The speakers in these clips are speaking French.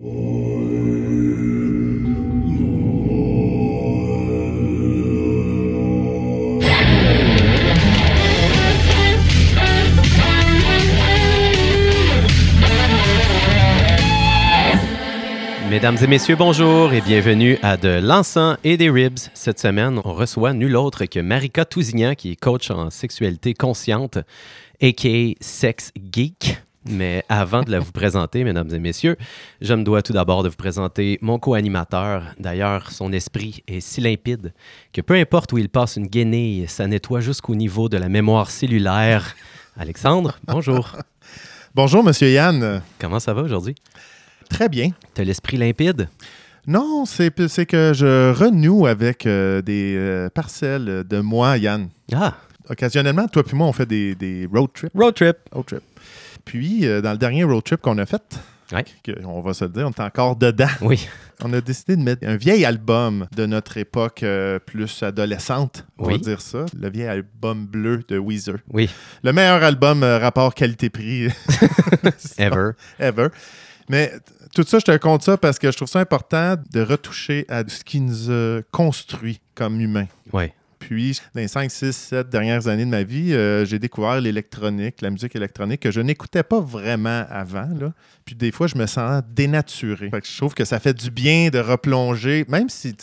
Mesdames et messieurs, bonjour et bienvenue à De l'encens et des ribs. Cette semaine, on reçoit nul autre que Marika Tousignan, qui est coach en sexualité consciente, a.k.a. Sex Geek. Mais avant de la vous présenter, mesdames et messieurs, je me dois tout d'abord de vous présenter mon co-animateur. D'ailleurs, son esprit est si limpide que peu importe où il passe une guenille, ça nettoie jusqu'au niveau de la mémoire cellulaire. Alexandre, bonjour. Bonjour, Monsieur Yann. Comment ça va aujourd'hui? Très bien. Tu as l'esprit limpide? Non, c'est c'est que je renoue avec euh, des euh, parcelles de moi, Yann. Ah, Occasionnellement, toi puis moi, on fait des, des road trips. road trip. Road trip. Puis, euh, dans le dernier road trip qu'on a fait, Ouais. on va se le dire, on est encore dedans. Oui, On a décidé de mettre un vieil album de notre époque euh, plus adolescente, on va dire ça. Le vieil album bleu de Weezer. oui, Le meilleur album euh, rapport qualité-prix ever. ever. Mais tout ça, je te compte ça parce que je trouve ça important de retoucher à ce qui nous a construit comme humains. Oui. Puis, dans les 5, 6, 7 dernières années de ma vie, euh, j'ai découvert l'électronique, la musique électronique que je n'écoutais pas vraiment avant. Là. Puis, des fois, je me sens dénaturé. Fait que je trouve que ça fait du bien de replonger, même si,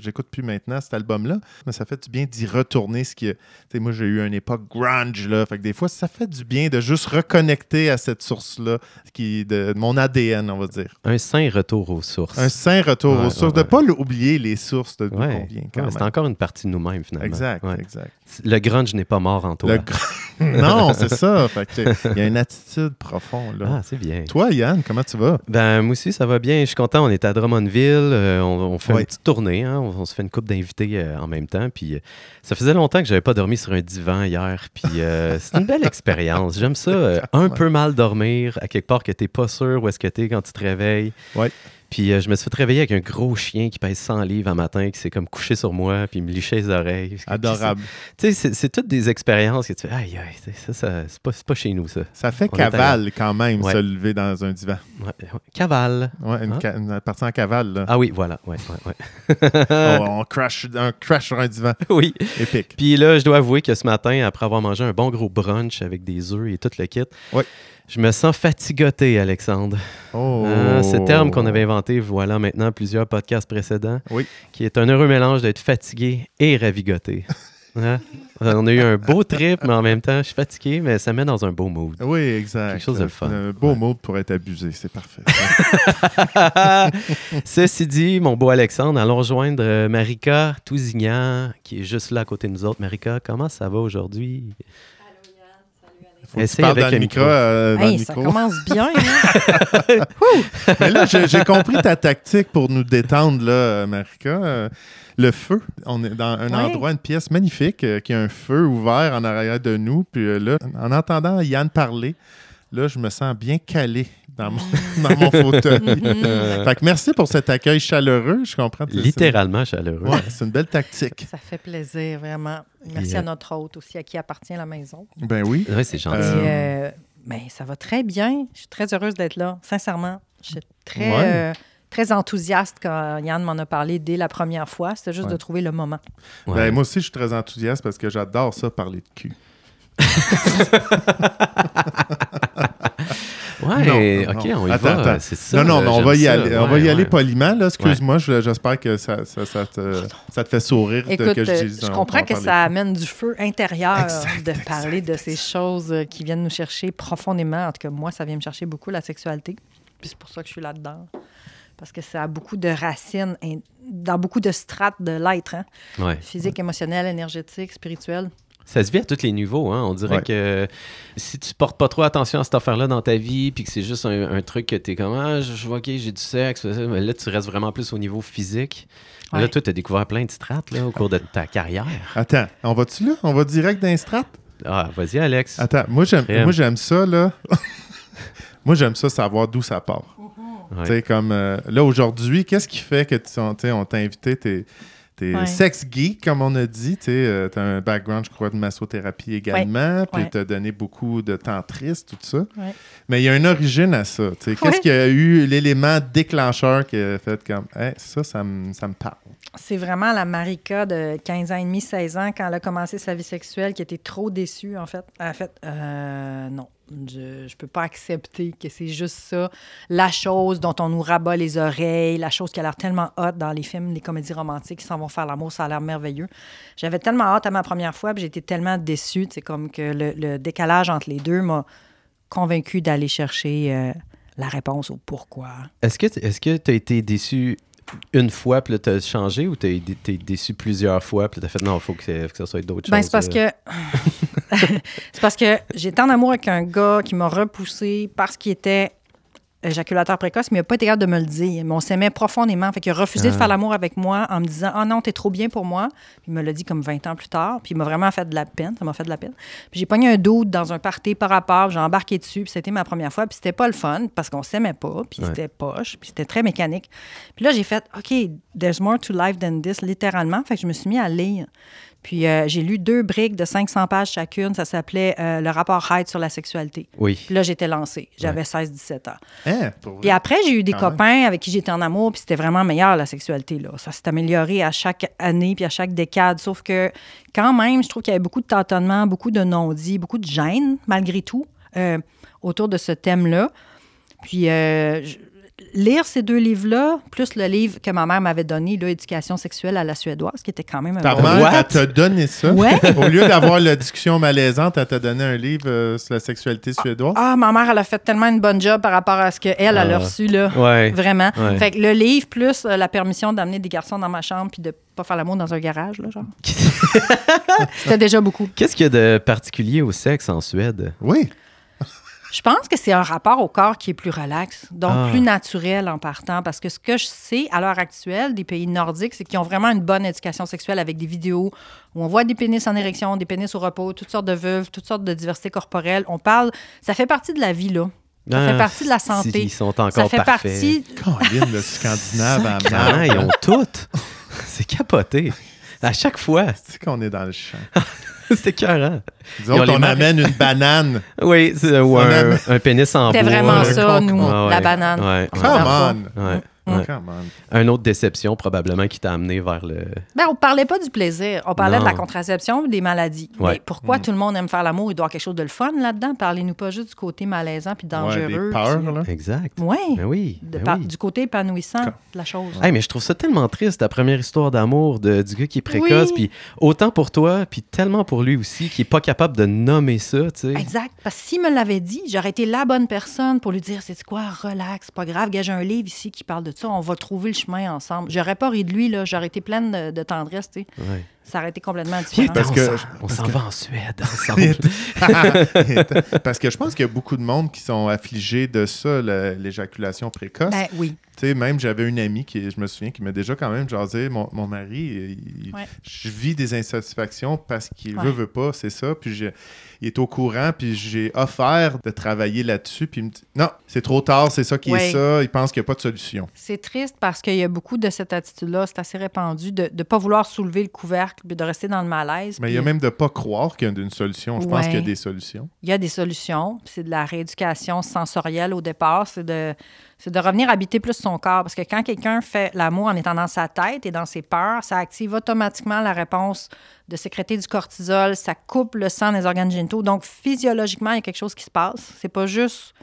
j'écoute plus maintenant cet album-là, mais ça fait du bien d'y retourner. Ce qui, moi, j'ai eu une époque grunge, là. Fait que des fois, ça fait du bien de juste reconnecter à cette source-là, qui de, de mon ADN, on va dire. Un sain retour aux sources. Un sain retour Ouais, aux sources. ouais, De ne pas oublier les sources de d'où on vient, c'est encore une partie de nous-mêmes, finalement. Exact, Ouais. exact. Le grunge n'est pas mort en toi. Le non, c'est ça. Il y a une attitude profonde. Là. Ah, c'est bien. Toi, Yann, comment tu vas? Ben, moi aussi, ça va bien. Je suis content. On est à Drummondville. euh, on, on fait Ouais. une petite tournée. hein. On, on se fait une coupe d'invités euh, en même temps. Puis, euh, ça faisait longtemps que j'avais pas dormi sur un divan hier. Puis, c'est une belle expérience. J'aime ça. un peu mal dormir à quelque part que t'es pas sûr où est-ce que t'es quand tu te réveilles. Ouais. Puis, euh, je me suis fait réveiller avec un gros chien qui pèse 100 livres un matin, qui s'est comme couché sur moi, puis il me lichait les oreilles. Adorable. Tu sais, c'est- toutes des expériences que tu fais, aïe, aïe, ça, ça c'est pas, pas chez nous, ça. Ça fait On cavale quand même, Ouais. se lever dans un divan. Ouais, ouais. Cavale. Ouais, une, ca- une partie en cavale. Là. Ah oui, voilà. Ouais, ouais, ouais. on, on crash, on crash sur un divan. oui. Épique. Puis là, je dois avouer que ce matin, après avoir mangé un bon gros brunch avec des œufs et tout le kit, Ouais. Je me sens fatigoté, Alexandre. Oh. Ah, ce terme qu'on avait inventé, voilà maintenant plusieurs podcasts précédents, Oui. qui est un heureux mélange d'être fatigué et ravigoté. Hein? On a eu un beau trip, mais en même temps, je suis fatigué, mais ça met dans un beau mood. Oui, exact. Quelque chose de fun. Un beau mot pour être abusé, c'est parfait. Ceci dit, mon beau Alexandre, allons rejoindre euh, Marika Tousignan, qui est juste là à côté de nous autres. Marika, comment ça va aujourd'hui? Faut que tu Essaye parles avec dans le micro. micro. euh, dans Hey, le ça micro. commence bien. hein? Mais là, j'ai compris ta tactique pour nous détendre, là, Marika. Euh, le feu, on est dans un Ouais. endroit, une pièce magnifique, euh, qui a un feu ouvert en arrière de nous. Puis euh, là, en entendant Yann parler, là, je me sens bien calé dans mon, dans mon fauteuil. Mhm. fait que merci pour cet accueil chaleureux. Je comprends. Littéralement chaleureux. Ouais, c'est une belle tactique. Ça fait plaisir, vraiment. Merci Yeah. à notre hôte aussi, à qui appartient la maison. Ben oui. C'est gentil. Euh, Et, euh, ben, ça va très bien. Je suis très heureuse d'être là, sincèrement. Je suis très, Ouais. euh, très enthousiaste quand Yann m'en a parlé dès la première fois. C'était juste Ouais. de trouver le moment. Ouais. Ben, moi aussi, je suis très enthousiaste parce que j'adore ça, parler de cul. Ouais, Non, ok, non. on y Attends, va. attends. Ça. non, non, mais on va y ça. aller, on va Ouais, y aller poliment. là. Excuse-moi, je- j'espère que ça, ça, ça te, ça te fait sourire de- que je euh, dise. je comprends que ça amène du feu intérieur Exact, de exact, parler de ces choses euh, qui viennent nous chercher profondément. En tout cas, moi, ça vient me chercher beaucoup la sexualité. Puis c'est pour ça que je suis là-dedans. Parce que ça a beaucoup de racines in- dans beaucoup de strates de l'être. hein. Ouais. Physique, émotionnel, énergétique, spirituel. Ça se vit à tous les niveaux. Hein. On dirait Ouais. que si tu portes pas trop attention à cette affaire-là dans ta vie, puis que c'est juste un, un truc que tu es comme, ah, je vois, OK, j'ai du sexe, mais là, tu restes vraiment plus au niveau physique. Là, toi, tu as découvert plein de strates là, au cours de ta carrière. Attends, on va-tu là? On va direct d'un strat? Ah, vas-y, Alex. Attends, moi j'aime, Crème. moi j'aime ça, là. moi j'aime ça savoir d'où ça part. Ouais. Tu sais, comme euh, là aujourd'hui, qu'est-ce qui fait que tu, on, tu sais, on t'a invité, t'es Ouais. sex geek, comme on a dit. Tu as un background, je crois, de massothérapie également. Puis tu as donné beaucoup de tantrisme, tout ça. Ouais. Mais il y a une origine à ça. Qu'est-ce qui a eu l'élément déclencheur qui a fait comme Hey, ça, ça me ça me parle? C'est vraiment la Marika de 15 ans et demi, 16 ans, quand elle a commencé sa vie sexuelle, qui était trop déçue, en fait. Elle a fait euh, non, je ne peux pas accepter que c'est juste ça, la chose dont on nous rabat les oreilles, la chose qui a l'air tellement hot dans les films, les comédies romantiques qui s'en vont faire l'amour, ça a l'air merveilleux. J'avais tellement hâte à ma première fois, puis été tellement déçue, c'est comme que le, décalage entre les deux m'a convaincue d'aller chercher euh, la réponse au pourquoi. Est-ce que tu as été déçu une fois, puis là, tu as changé, ou été déçu plusieurs fois, puis tu as fait non, il faut que, ça soit d'autres Ben, choses? c'est parce que. c'est parce que j'étais en amour avec un gars qui m'a repoussé parce qu'il était éjaculateur précoce, mais il n'a pas été capable de me le dire. Mais on s'aimait profondément. Fait qu'il a refusé de Ah. faire l'amour avec moi en me disant Ah non, t'es trop bien pour moi. Puis il me l'a dit comme 20 ans plus tard. Puis il m'a vraiment fait de la peine. Ça m'a fait de la peine. Puis j'ai pogné un doute dans un party par rapport. J'ai embarqué dessus. Puis c'était ma première fois. Puis c'était pas le fun parce qu'on s'aimait pas. Puis Ouais. c'était poche. Puis c'était très mécanique. Puis là, j'ai fait OK, there's more to life than this, littéralement. Fait que je me suis mis à lire. Puis euh, j'ai lu deux briques de 500 pages chacune. Ça s'appelait euh, Le rapport Hyde sur la sexualité. Oui. Puis là, j'étais lancée. J'avais 16-17 ans. Hein? Puis après, j'ai eu des Quand même. copains avec qui j'étais en amour, puis c'était vraiment meilleur, la sexualité. Là. Ça s'est amélioré à chaque année, puis à chaque décade. Sauf que, quand même, je trouve qu'il y avait beaucoup de tâtonnements, beaucoup de non-dits, beaucoup de gêne, malgré tout, euh, autour de ce thème-là. Puis, euh, je- lire ces deux livres-là, plus le livre que ma mère m'avait donné, là, Éducation sexuelle à la suédoise, qui était quand même un Ta bon mère, What? elle t'a donné ça. Ouais. Au lieu d'avoir la discussion malaisante, elle t'a donné un livre euh, sur la sexualité suédoise. Ah, ma mère, elle a fait tellement une bonne job par rapport à ce qu'elle, elle a Ah. reçu, là. Ouais. Vraiment. Ouais. Fait que le livre, plus euh, la permission d'amener des garçons dans ma chambre puis de pas faire l'amour dans un garage, là, genre. C'était déjà beaucoup. Qu'est-ce qu'il y a de particulier au sexe en Suède? Oui. Je pense que c'est un rapport au corps qui est plus relax, donc Ah. plus naturel en partant. Parce que ce que je sais à l'heure actuelle des pays nordiques, c'est qu'ils ont vraiment une bonne éducation sexuelle avec des vidéos où on voit des pénis en érection, des pénis au repos, toutes sortes de vulves, toutes sortes de diversité corporelle. On parle, ça fait partie de la vie, là. Ça Ah, fait partie de la si, santé. Ils sont encore Ça fait parfaits. partie. Caroline, le Scandinave à ils ont toutes. C'est capoté. À chaque fois. Tu sais qu'on est dans le champ. C'est écœurant. Les on marques. amène une banane. Oui, c'est- ou un, pénis en bois. C'était vraiment ça, nous, Ouais, la banane. Ouais. Come on. Ouais, ouais. Un autre déception, probablement, qui t'a amené vers le. Ben, on parlait pas du plaisir. On parlait de la contraception et des maladies. Ouais. Mais pourquoi Mm. tout le monde aime faire l'amour? Il doit y avoir quelque chose de le fun là-dedans? Parlez-nous pas juste du côté malaisant puis dangereux. Ouais, des peurs, puis- là. Exact. Ouais. Ben oui. De ben par- oui. Du côté épanouissant de la chose. Hey, mais je trouve ça tellement triste, ta première histoire d'amour de, du gars qui est précoce, Oui. puis autant pour toi, puis tellement pour lui aussi, qui est pas capable de nommer ça, tu sais. Exact. Parce que s'il me l'avait dit, j'aurais été la bonne personne pour lui dire c'est quoi, relax, pas grave, gage un livre ici qui parle de ça, on va trouver le chemin ensemble. J'aurais pas ri de lui, là, j'aurais été pleine de, de tendresse, tu sais. Ouais. Ça aurait été complètement différent. Parce on que- s'en- on parce s'en que- va en Suède ensemble. Parce que je pense qu'il y a beaucoup de monde qui sont affligés de ça, l'éjaculation précoce. Ben oui. Sais, même j'avais une amie qui, je me souviens, qui m'a déjà quand même jasé, mon, mon mari, il- Ouais. je vis des insatisfactions parce qu'il Ouais. veut, veut pas, c'est ça. Puis j'ai- il est au courant, puis j'ai offert de travailler là-dessus, puis il me dit, non, c'est trop tard, c'est ça qui Ouais. est ça, il pense qu'il n'y a pas de solution. C'est triste parce qu'il y a beaucoup de cette attitude-là, c'est assez répandu, de ne pas vouloir soulever le couvercle puis de rester dans le malaise. Mais il y a même de pas croire qu'il y a une solution. Je pense qu'il y a des solutions. il y a des solutions. C'est de la rééducation sensorielle au départ. C'est de, c'est de revenir habiter plus son corps. Parce que quand quelqu'un fait l'amour en étant dans sa tête et dans ses peurs, ça active automatiquement la réponse de sécréter du cortisol. Ça coupe le sang des organes génitaux. Donc, physiologiquement, il y a quelque chose qui se passe. C'est pas juste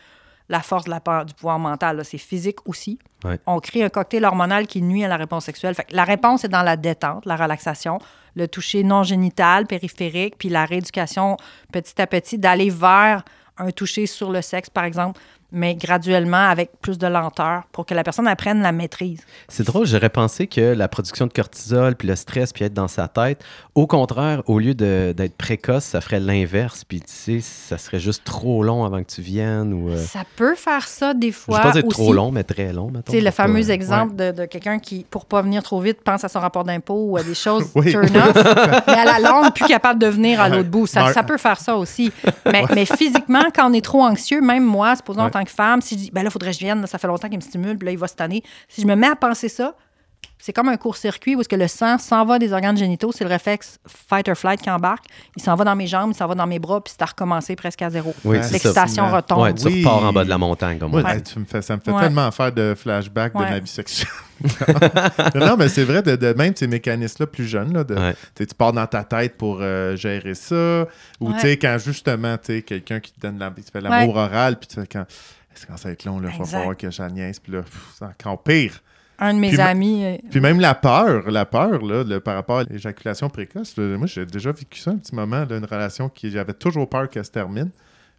la force de la peur, du pouvoir mental. C'est physique aussi. Ouais. On crée un cocktail hormonal qui nuit à la réponse sexuelle. Fait que la réponse est dans la détente, la relaxation, le toucher non génital, périphérique, puis la rééducation petit à petit d'aller vers un toucher sur le sexe, par exemple, mais graduellement avec plus de lenteur pour que la personne apprenne la maîtrise. C'est drôle, j'aurais pensé que la production de cortisol, puis le stress, puis être dans sa tête, au contraire, au lieu d'être précoce, ça ferait l'inverse, puis tu sais, ça serait juste trop long avant que tu viennes, ou... euh, Ça peut faire ça des je fois. vais pas dire aussi. trop long, mais très long. Tu sais, le pas- fameux exemple de, de quelqu'un qui, pour pas venir trop vite, pense à son rapport d'impôt ou à des choses Oui. turn off, mais à la longue, plus capable de venir à l'autre bout. Ça, peut faire ça aussi. Mais, mais physiquement, quand on est trop anxieux, même moi, supposons en Ouais. Tant que femme, si je dis, ben là, il faudrait que je vienne, ça fait longtemps qu'il me stimule, puis là, il va cette année. Si je me mets à penser ça, c'est comme un court-circuit où est-ce que le sang s'en va des organes génitaux, c'est le réflexe fight or flight qui embarque. Il s'en va dans mes jambes, il s'en va dans mes bras, puis c'est à recommencer presque à zéro. Oui. L'excitation retombe. Ouais, tu Oui. repars en bas de la montagne, comme tu me fais, ça me fait Ouais. tellement faire de flashbacks de ma vie sexuelle. non, mais c'est vrai, de, de même ces mécanismes-là plus jeunes, là, de, Ouais. tu pars dans ta tête pour euh, gérer ça, ou Ouais. tu sais, quand justement, tu sais, quelqu'un qui te donne la, l'amour oral, puis tu fais quand, ça va être long, il va falloir que j'en niaise, puis là, pff, c'est encore pire. Un de mes Puis amis. euh, Puis même la peur, la peur, là, le- par rapport à l'éjaculation précoce, là, moi, j'ai déjà vécu ça un petit moment, là, une relation qui, j'avais toujours peur qu'elle se termine.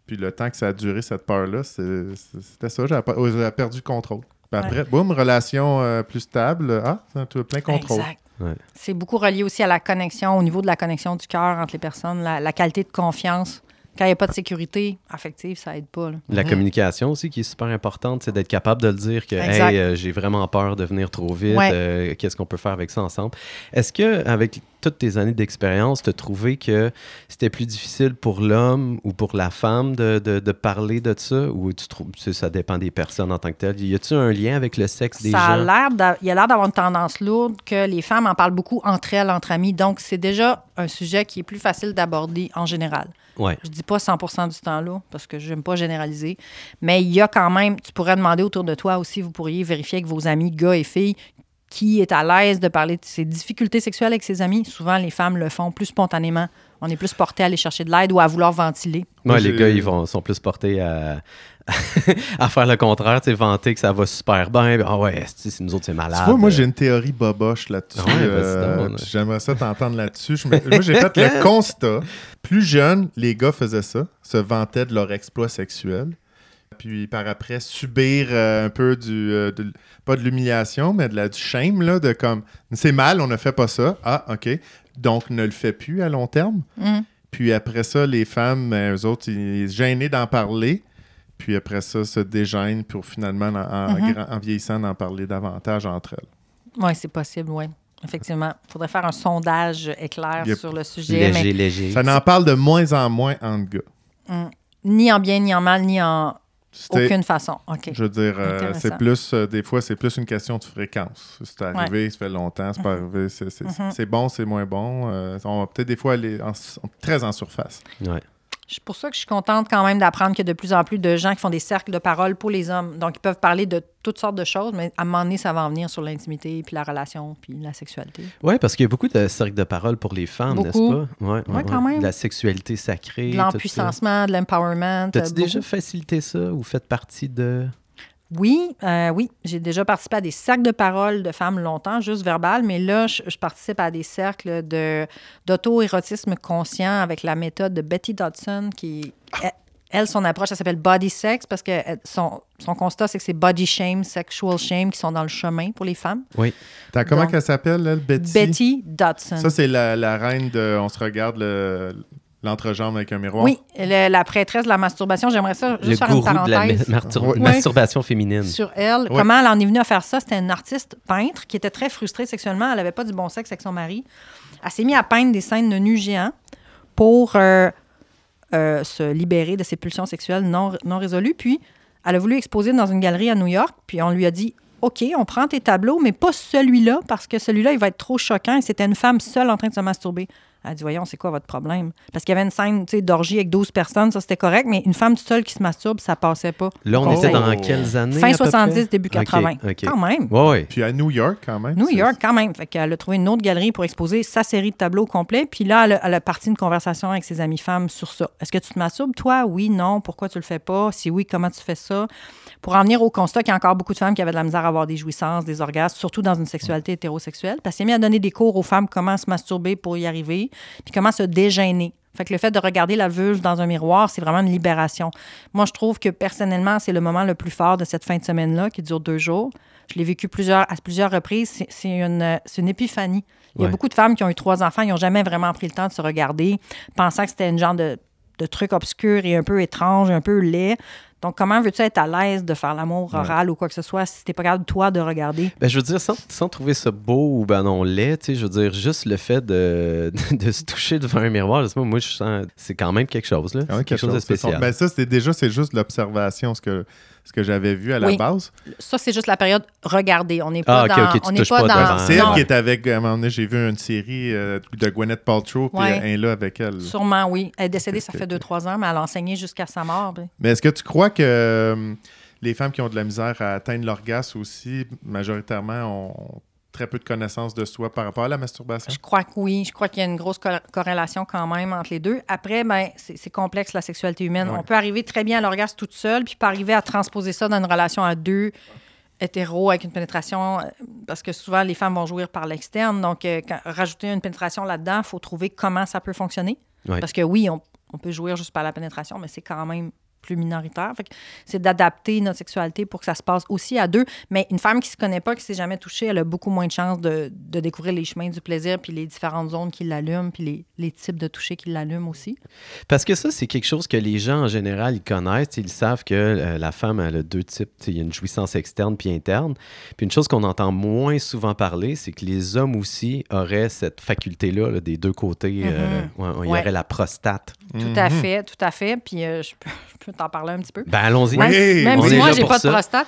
Puis le temps que ça a duré, cette peur-là, c'était ça, j'avais oh, perdu le contrôle. Puis après, boum, relation euh, plus stable, ah, c'est un tout- plein contrôle. Exact. Ouais. C'est beaucoup relié aussi à la connexion, au niveau de la connexion du cœur entre les personnes, la, la qualité de confiance. Quand il n'y a pas de sécurité affective, ça aide pas. là. La Mhm. communication aussi qui est super importante, c'est d'être capable de le dire que hey, euh, j'ai vraiment peur de venir trop vite, Ouais. euh, qu'est-ce qu'on peut faire avec ça ensemble? Est-ce que avec toutes tes années d'expérience, tu as trouvé que c'était plus difficile pour l'homme ou pour la femme de, de- de parler de ça? Ou tu trouves que ça dépend des personnes en tant que telles? Y a-t-il un lien avec le sexe des Ça a gens? l'air d'a- il y a l'air d'avoir une tendance lourde que les femmes en parlent beaucoup entre elles, entre amis. Donc, c'est déjà un sujet qui est plus facile d'aborder en général. Ouais. Je dis pas 100% du temps là, parce que j'aime pas généraliser. Mais il y a quand même, tu pourrais demander autour de toi aussi, vous pourriez vérifier avec vos amis, gars et filles, qui est à l'aise de parler de ses difficultés sexuelles avec ses amis. Souvent, les femmes le font plus spontanément. On est plus porté à aller chercher de l'aide ou à vouloir ventiler. Moi, Ouais, les gars, ils vont, sont plus portés à, à faire le contraire, tu sais, vanter que ça va super bien. Ah ouais, c'est nous autres, c'est malade. Tu vois, moi, j'ai une théorie boboche là-dessus. Ouais, euh, J'aimerais ça t'entendre là-dessus. Moi, j'ai fait le constat. Plus jeune, les gars faisaient ça, se vantaient de leur exploit sexuel. Puis par après, subir euh, un peu du. euh, de- pas de l'humiliation, mais de la, du shame, là, de comme. C'est mal, on ne fait pas ça. Ah, OK. Donc, ne le fait plus à long terme. Mm. Puis après ça, les femmes, ben, eux autres, ils gênés d'en parler. Puis après ça, se dégênent pour finalement, en, en Mhm. en vieillissant, d'en parler davantage entre elles. Oui, c'est possible, oui. Effectivement. Il faudrait faire un sondage éclair Yep. sur le sujet. léger, mais léger. Ça n'en parle de moins en moins entre gars. ni en bien, ni en mal, ni en aucune façon. OK. Je veux dire, euh, c'est plus, euh, des fois, c'est plus une question de fréquence. C'est arrivé, ça fait longtemps, c'est pas arrivé, c'est c'est- Mhm. c'est bon, c'est moins bon. euh, on va peut-être des fois aller en- très en surface. Ouais. C'est pour ça que je suis contente quand même d'apprendre qu'il y a de plus en plus de gens qui font des cercles de parole pour les hommes. Donc, ils peuvent parler de toutes sortes de choses, mais à un moment donné, ça va en venir sur l'intimité, puis la relation, puis la sexualité. Oui, parce qu'il y a beaucoup de cercles de parole pour les femmes, n'est-ce pas? Ouais, Ouais, quand même. De la sexualité sacrée. De tout ça. l'empuissancement, de l'empowerment. T'as-tu euh, déjà facilité ça ou fait partie de. Oui, euh, oui. J'ai déjà participé à des cercles de parole de femmes longtemps, juste verbal, mais là, je, je participe à des cercles de, d'auto-érotisme conscient avec la méthode de Betty Dodson qui. Elle, elle, son approche, ça s'appelle body sex parce que elle- son, son constat, c'est que c'est body shame, sexual shame qui sont dans le chemin pour les femmes. Oui. T'as comment Donc, qu'elle s'appelle, elle, Betty? Betty Dodson. Ça, c'est la, la reine de On se regarde le- l'entrejambe avec un miroir. oui, le- la prêtresse de la masturbation. J'aimerais ça Le juste faire une gourou de la parenthèse. ma- martur- Ouais. masturbation féminine. sur elle. Comment elle en est venue à faire ça? C'était une artiste peintre qui était très frustrée sexuellement. Elle n'avait pas du bon sexe avec son mari. Elle s'est mise à peindre des scènes de nus géants pour euh, euh, se libérer de ses pulsions sexuelles non, non résolues. Puis, elle a voulu exposer dans une galerie à New York. Puis, on lui a dit OK, on prend tes tableaux, mais pas celui-là, parce que celui-là, il va être trop choquant. Et c'était une femme seule en train de se masturber. Elle a dit Voyons, c'est quoi votre problème? Parce qu'il y avait une scène tu sais, d'orgie avec 12 personnes, ça c'était correct, mais une femme seule qui se masturbe, ça passait pas. Là, on Oh. était dans quelles années? Fin à peu 70, près? début 80. OK, OK. Quand même. Ouais, ouais. Puis à New York, quand même. New York, quand même. Fait qu'elle a trouvé une autre galerie pour exposer sa série de tableaux complets. Puis là, elle a, elle a parti une conversation avec ses amies femmes sur ça. Est-ce que tu te masturbes, toi? Oui, non. Pourquoi tu le fais pas? Si oui, comment tu fais ça? Pour en venir au constat qu'il y a encore beaucoup de femmes qui avaient de la misère à avoir des jouissances, des orgasmes, surtout dans une sexualité hétérosexuelle. Parce qu'elle s'est mis à donner des cours aux femmes comment se masturber pour y arriver, puis comment se dégêner. Fait que le fait de regarder la vulve dans un miroir, c'est vraiment une libération. Moi, je trouve que personnellement, c'est le moment le plus fort de cette fin de semaine-là, qui dure deux jours. Je l'ai vécu plusieurs, à plusieurs reprises. C'est- une, une épiphanie. Il y a Ouais. beaucoup de femmes qui ont eu trois enfants, ils n'ont jamais vraiment pris le temps de se regarder, pensant que c'était une genre de, de truc obscur et un peu étrange, un peu laid. Donc, comment veux-tu être à l'aise de faire l'amour oral ou quoi que ce soit si t'es pas capable, toi, de regarder? Ben, je veux dire, sans, sans trouver ça beau ou ben non laid, tu sais, je veux dire, juste le fait de, de, se toucher devant un miroir, je sais pas, moi, je sens, c'est quand même quelque chose, là. Quand même C'est quelque chose de son- spécial. Ben ça, c'est déjà, c'est juste l'observation, ce que, ce que j'avais vu à la Oui. base. Ça, c'est juste la période regarder. On n'est pas Ah, ok, dans. on n'est pas pas dans. C'est elle qui est avec. À un moment donné, j'ai vu une série euh, de Gwyneth Paltrow, puis Ouais. elle est là avec elle. Sûrement, oui. Elle est décédée, ça fait que- 2-3 ans, mais elle a enseigné jusqu'à sa mort. puis- Mais est-ce que tu crois que euh, les femmes qui ont de la misère à atteindre l'orgasme aussi, majoritairement, ont très peu de connaissances de soi par rapport à la masturbation? Je crois que oui. Je crois qu'il y a une grosse co- corrélation quand même entre les deux. Après, ben, c'est complexe la sexualité humaine. Ouais. On peut arriver très bien à l'orgasme toute seule, puis pas arriver à transposer ça dans une relation à deux hétéro avec une pénétration, euh, parce que souvent les femmes vont jouir par l'externe. Donc, euh, quand- rajouter une pénétration là-dedans, il faut trouver comment ça peut fonctionner. Ouais. Parce que oui, on, on peut jouir juste par la pénétration, mais c'est quand même plus minoritaire. Fait que c'est d'adapter notre sexualité pour que ça se passe aussi à deux. Mais une femme qui se connaît pas, qui s'est jamais touchée, elle a beaucoup moins de chances de, de découvrir les chemins du plaisir, puis les différentes zones qui l'allument, puis les, les types de toucher qui l'allument aussi. Parce que ça, c'est quelque chose que les gens en général, ils connaissent. Ils savent que euh, la femme, elle a deux types. Il y a une jouissance externe puis interne. Puis une chose qu'on entend moins souvent parler, c'est que les hommes aussi auraient cette faculté-là là, des deux côtés. euh, ouais, il y Ouais. aurait la prostate. Tout à Mhm. fait, tout à fait. Puis euh, je, peux, je peux t'en parler un petit peu. Ben allons-y. Oui. Même, si moi, j'ai pas ça. de prostate.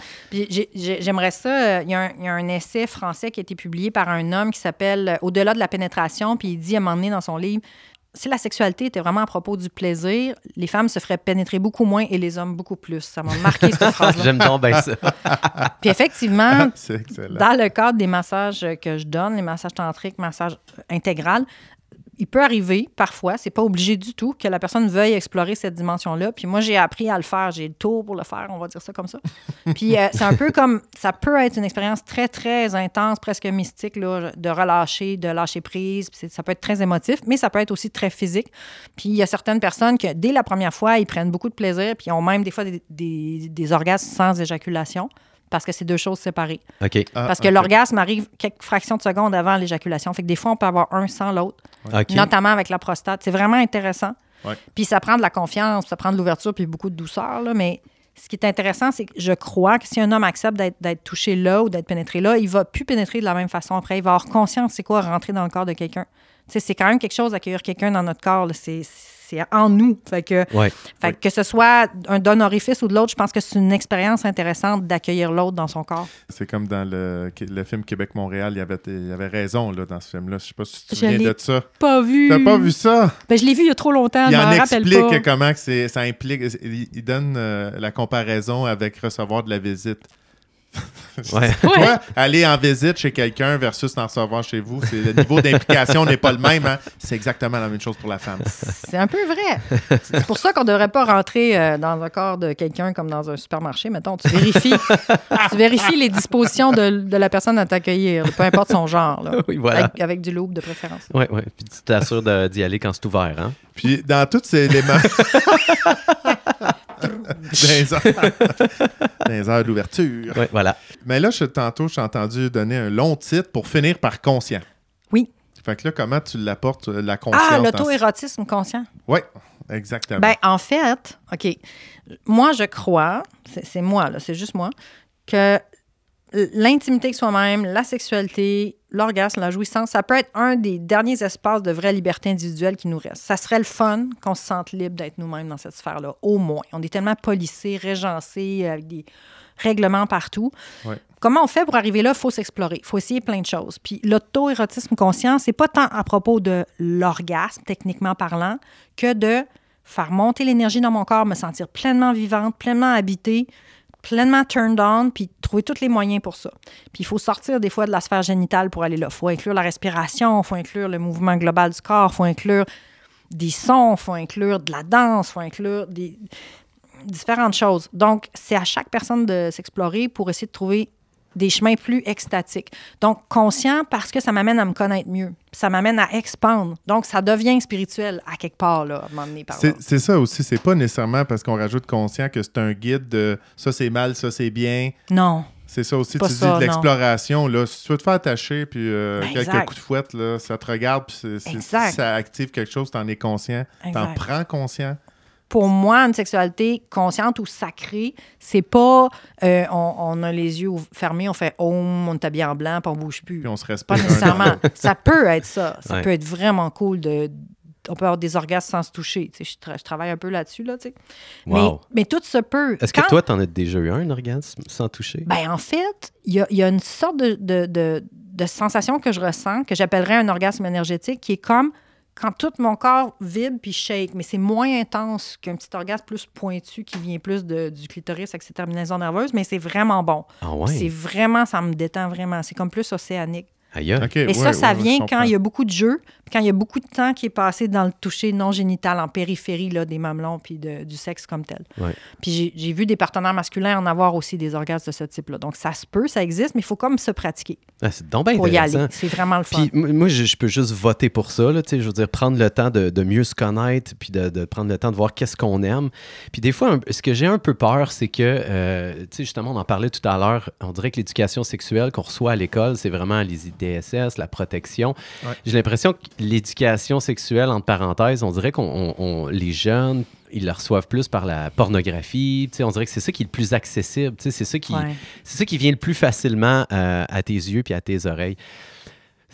J'aimerais ça. euh, Il y, a un- il y a un essai français qui a été publié par un homme qui s'appelle euh, Au-delà de la pénétration. Puis il dit à un moment donné dans son livre si la sexualité était vraiment à propos du plaisir, les femmes se feraient pénétrer beaucoup moins et les hommes beaucoup plus. Ça m'a marqué cette phrase-là. J'aime donc bien ça. Puis effectivement, dans le cadre des massages que je donne, les massages tantriques, massages intégral, il peut arriver parfois, c'est pas obligé du tout, que la personne veuille explorer cette dimension-là. Puis moi, j'ai appris à le faire, j'ai le tour pour le faire, on va dire ça comme ça. Puis euh, c'est un peu comme, ça peut être une expérience très, très intense, presque mystique, là, de relâcher, de lâcher prise. Puis ça peut être très émotif, mais ça peut être aussi très physique. Puis il y a certaines personnes que dès la première fois, ils prennent beaucoup de plaisir, puis ils ont même des fois des, des- des orgasmes sans éjaculation, parce que c'est deux choses séparées. Ah, Parce que l'orgasme arrive quelques fractions de secondes avant l'éjaculation. Fait que des fois, on peut avoir un sans l'autre, notamment avec la prostate. C'est vraiment intéressant. Ouais. Puis ça prend de la confiance, ça prend de l'ouverture, puis beaucoup de douceur. Là, mais ce qui est intéressant, c'est que je crois que si un homme accepte d'être, touché là ou d'être pénétré là, il va plus pénétrer de la même façon après. Il va avoir conscience c'est quoi rentrer dans le corps de quelqu'un. Tu sais, c'est quand même quelque chose d'accueillir quelqu'un dans notre corps. C'est, c'est en nous. Fait que, Ouais. fait que que ce soit un d'un orifice ou de l'autre, je pense que c'est une expérience intéressante d'accueillir l'autre dans son corps. C'est comme dans le, le film Québec-Montréal, il y avait, il y avait raison là, dans ce film-là. Je sais pas si tu te souviens de ça. Pas vu. T'as pas vu ça? Ben, je l'ai vu il y a trop longtemps, il je en explique pas. comment que c'est- ça implique. Il, il donne euh, la comparaison avec recevoir de la visite. Ouais. Toi, aller en visite chez quelqu'un versus en recevoir chez vous, c'est le niveau d'implication n'est pas le même. hein. C'est exactement la même chose pour la femme. C'est un peu vrai. C'est pour ça qu'on ne devrait pas rentrer euh, dans un corps de quelqu'un comme dans un supermarché. Mettons, tu vérifies, tu vérifies les dispositions de, de la personne à t'accueillir, peu importe son genre. là. Oui, voilà. Avec, avec du loup de préférence. Ouais, ouais. Puis tu t'assures de- d'y aller quand c'est ouvert, hein? Puis dans tous ces éléments. dans les heures, d'ouverture. Ouais, voilà. Mais là, je, tantôt, j'ai entendu donner un long titre pour finir par conscient. Oui. Fait que là, comment tu l'apportes, euh, la conscience? Ah, l'auto-érotisme conscient. Oui, exactement. Ben, en fait, OK. Moi, je crois, c'est c'est moi, là, c'est juste moi, que l'intimité avec soi-même, la sexualité, l'orgasme, la jouissance, ça peut être un des derniers espaces de vraie liberté individuelle qui nous reste. Ça serait le fun qu'on se sente libre d'être nous-mêmes dans cette sphère-là, au moins. On est tellement policés, régencés, avec des règlements partout. Ouais. Comment on fait pour arriver là? Il faut s'explorer. Il faut essayer plein de choses. Puis l'auto-érotisme conscient, c'est pas tant à propos de l'orgasme, techniquement parlant, que de faire monter l'énergie dans mon corps, me sentir pleinement vivante, pleinement habitée, pleinement turned on, puis trouver tous les moyens pour ça. Puis il faut sortir des fois de la sphère génitale pour aller là. Il faut inclure la respiration, il faut inclure le mouvement global du corps, il faut inclure des sons, il faut inclure de la danse, il faut inclure différentes choses. Donc, c'est à chaque personne de s'explorer pour essayer de trouver des chemins plus extatiques. Donc, conscient parce que ça m'amène à me connaître mieux. Ça m'amène à expandre. Donc, ça devient spirituel à quelque part, là, à un moment donné, par. C'est ça aussi, c'est pas nécessairement parce qu'on rajoute conscient que c'est un guide de ça c'est mal, ça c'est bien. Non. C'est ça aussi, tu ça, dis de l'exploration. Là, si tu veux te faire attacher, puis euh, Ben, quelques coups de fouette, là, ça te regarde, puis si ça active quelque chose, t'en es conscient, t'en Exact. prends conscient. Pour moi, une sexualité consciente ou sacrée, c'est pas euh, on, on a les yeux fermés, on fait home, on est habillé en blanc, puis on bouge plus. Puis on se respecte. Pas nécessairement. ça peut être ça. Ça Ouais. peut être vraiment cool de on peut avoir des orgasmes sans se toucher. Tu sais, je, tra- je travaille un peu là-dessus, là, tu sais. Wow. Mais, mais tout se peut. Est-ce que toi, t'en as déjà eu un, un orgasme sans toucher? Ben, en fait, il y a, il y a une sorte de, de, de- de sensation que je ressens, que j'appellerais un orgasme énergétique, qui est comme quand tout mon corps vibre puis shake, mais c'est moins intense qu'un petit orgasme plus pointu qui vient plus de- du clitoris avec ses terminaisons nerveuses, mais c'est vraiment bon. ah C'est ouais? vraiment, ça me détend vraiment. C'est comme plus océanique. Aïe. OK, Et ouais, ça, ça ouais, vient quand il y a beaucoup de jeux, quand il y a beaucoup de temps qui est passé dans le toucher non génital, en périphérie là, des mamelons puis de- du sexe comme tel. Ouais. Puis j'ai- j'ai vu des partenaires masculins en avoir aussi des orgasmes de ce type-là. Donc ça se peut, ça existe, mais il faut comme se pratiquer Ah, c'est donc bien pour y aller. C'est vraiment le fun. Puis moi, je, je peux juste voter pour ça. Là, je veux dire, prendre le temps de, de mieux se connaître, puis de, de prendre le temps de voir qu'est-ce qu'on aime. Puis des fois, un- ce que j'ai un peu peur, c'est que, euh, tu sais, justement, on en parlait tout à l'heure, on dirait que l'éducation sexuelle qu'on reçoit à l'école, c'est vraiment les IDSS, la protection. Ouais. J'ai l'impression que l'éducation sexuelle, entre parenthèses, on dirait qu'on on- on- les jeunes, ils la reçoivent plus par la pornographie. Tu sais, on dirait que c'est ça qui est le plus accessible. Tu sais, c'est ça qui, Ouais. c'est ça qui vient le plus facilement euh, à tes yeux puis à tes oreilles.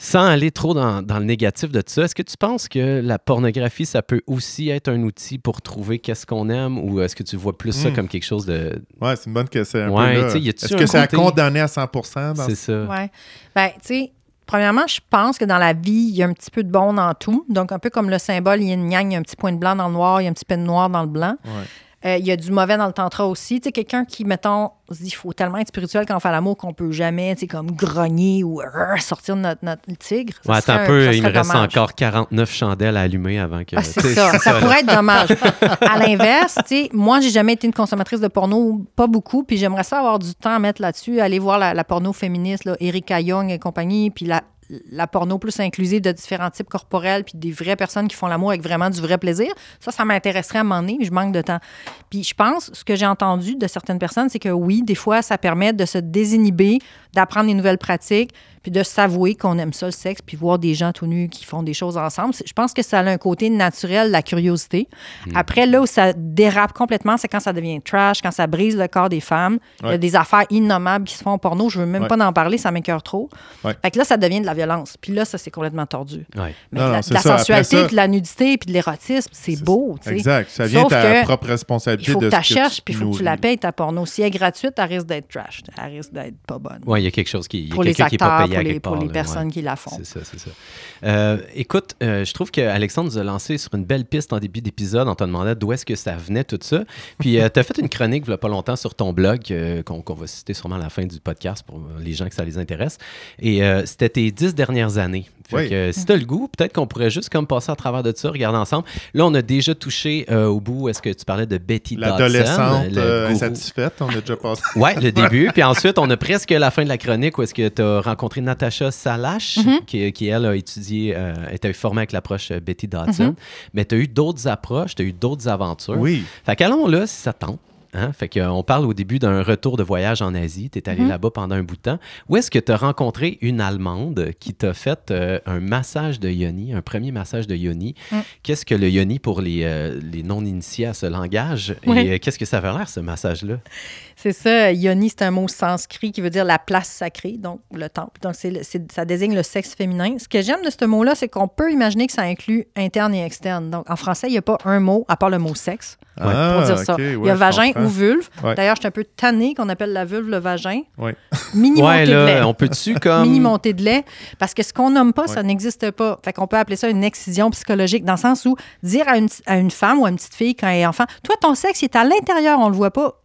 Sans aller trop dans, dans le négatif de tout ça, est-ce que tu penses que la pornographie, ça peut aussi être un outil pour trouver qu'est-ce qu'on aime ou est-ce que tu vois plus ça Mm. comme quelque chose de... Ouais, c'est une bonne question. Ouais, Est-ce que c'est à condamner à 100 dans C'est ça. Ouais. Ben, tu sais, premièrement, je pense que dans la vie, il y a un petit peu de bon dans tout. Donc, un peu comme le symbole yin-yang, il y a un petit point de blanc dans le noir, il y a un petit peu de noir dans le blanc. Euh, il y a du mauvais dans le tantra aussi. Tu sais, quelqu'un qui, mettons, se dit il faut tellement être spirituel quand on fait l'amour qu'on peut jamais, tu sais, comme grogner ou euh, sortir de notre, notre tigre. Ça Ouais, attends un peu, il me reste dommage. encore 49 chandelles à allumer avant que... Ah, c'est ça. Ça pourrait être dommage. À l'inverse, tu sais, moi, j'ai jamais été une consommatrice de porno, pas beaucoup, puis j'aimerais ça avoir du temps à mettre là-dessus, aller voir la, la porno féministe, là, Erika Young et compagnie, puis la, la porno plus inclusive de différents types corporels, puis des vraies personnes qui font l'amour avec vraiment du vrai plaisir. Ça, ça m'intéresserait à un moment mais je manque de temps. Puis je pense, ce que j'ai entendu de certaines personnes, c'est que oui, des fois, ça permet de se désinhiber, d'apprendre des nouvelles pratiques, puis de s'avouer qu'on aime ça, le sexe, puis voir des gens tout nus qui font des choses ensemble. Je pense que ça a un côté naturel, la curiosité. Après, là où ça dérape complètement, c'est quand ça devient trash, quand ça brise le corps des femmes. Il y a des affaires innommables qui se font en porno. Je veux même Ouais. pas en parler, ça m'écœure trop. Ouais. Fait que là, ça devient de la violence. Puis là, ça, c'est complètement tordu. Ouais. Mais Non, de la, de sensualité, ça- de la nudité, puis de l'érotisme, c'est beau. Exact. Ça vient Sauf ta propre Il responsabilité faut de que tu la cherches, puis il faut que tu la payes, ta porno. Si elle est gratuite, elle risque d'être trash. Elle risque d'être pas bonne. Ouais, il y a quelque chose qui... il y a pour les quelqu'un qui est pas acteurs, payé pour les, quelque pour part, les là, ouais. personnes qui la font. C'est ça, c'est ça. Euh, écoute, euh, je trouve qu'Alexandre nous a lancé sur une belle piste en début d'épisode. On t'a demandé d'où est-ce que ça venait, tout ça. Puis, tu as fait une chronique, il n'y a pas longtemps, sur ton blog, euh, qu'on va citer sûrement à la fin du podcast pour les gens que ça les intéresse. Et euh, c'était tes dix dernières années. Fait Oui. que, euh, si tu as le goût, peut-être qu'on pourrait juste comme passer à travers de ça, regarder ensemble. Là, on a déjà touché euh, au bout, est-ce que tu parlais de Betty Dodson? L'adolescente le euh, insatisfaite, on a déjà passé. Ouais, le début. Puis ensuite, on a presque la fin de la chronique où est-ce que tu as rencontré Natacha Salash, Mm-hmm. qui, qui, elle, a étudié, euh, était formée avec l'approche euh, Betty Mm-hmm. Dodson. Mais tu as eu d'autres approches, tu as eu d'autres aventures. Oui. Fait qu'allons là, si ça tente. Hein? Fait qu'on parle au début d'un retour de voyage en Asie. Tu es allé Mhm. là-bas pendant un bout de temps. Où est-ce que tu as rencontré une Allemande qui t'a fait euh, un massage de yoni, un premier massage de yoni? Mm. Qu'est-ce que le yoni pour les, euh, les non-initiés à ce langage? Oui. Et euh, qu'est-ce que ça avait l'air, ce massage-là? C'est ça, yoni, c'est un mot sanskrit qui veut dire la place sacrée, donc le temple. Donc, c'est ça désigne le sexe féminin. Ce que j'aime de ce mot-là, c'est qu'on peut imaginer que ça inclut interne et externe. Donc, en français, il n'y a pas un mot, à part le mot sexe, Ah, pour dire ça. il y a vagin ou vulve. Ouais. D'ailleurs, je suis un peu tannée qu'on appelle la vulve le vagin. Mini Ouais, montée de lait. on peut-tu comme. Mini montée de lait, parce que ce qu'on nomme pas, ça n'existe pas. Fait qu'on peut appeler ça une excision psychologique, dans le sens où dire à une, à une femme ou à une petite fille quand elle est enfant, toi, ton sexe, il est à l'intérieur, on le voit pas.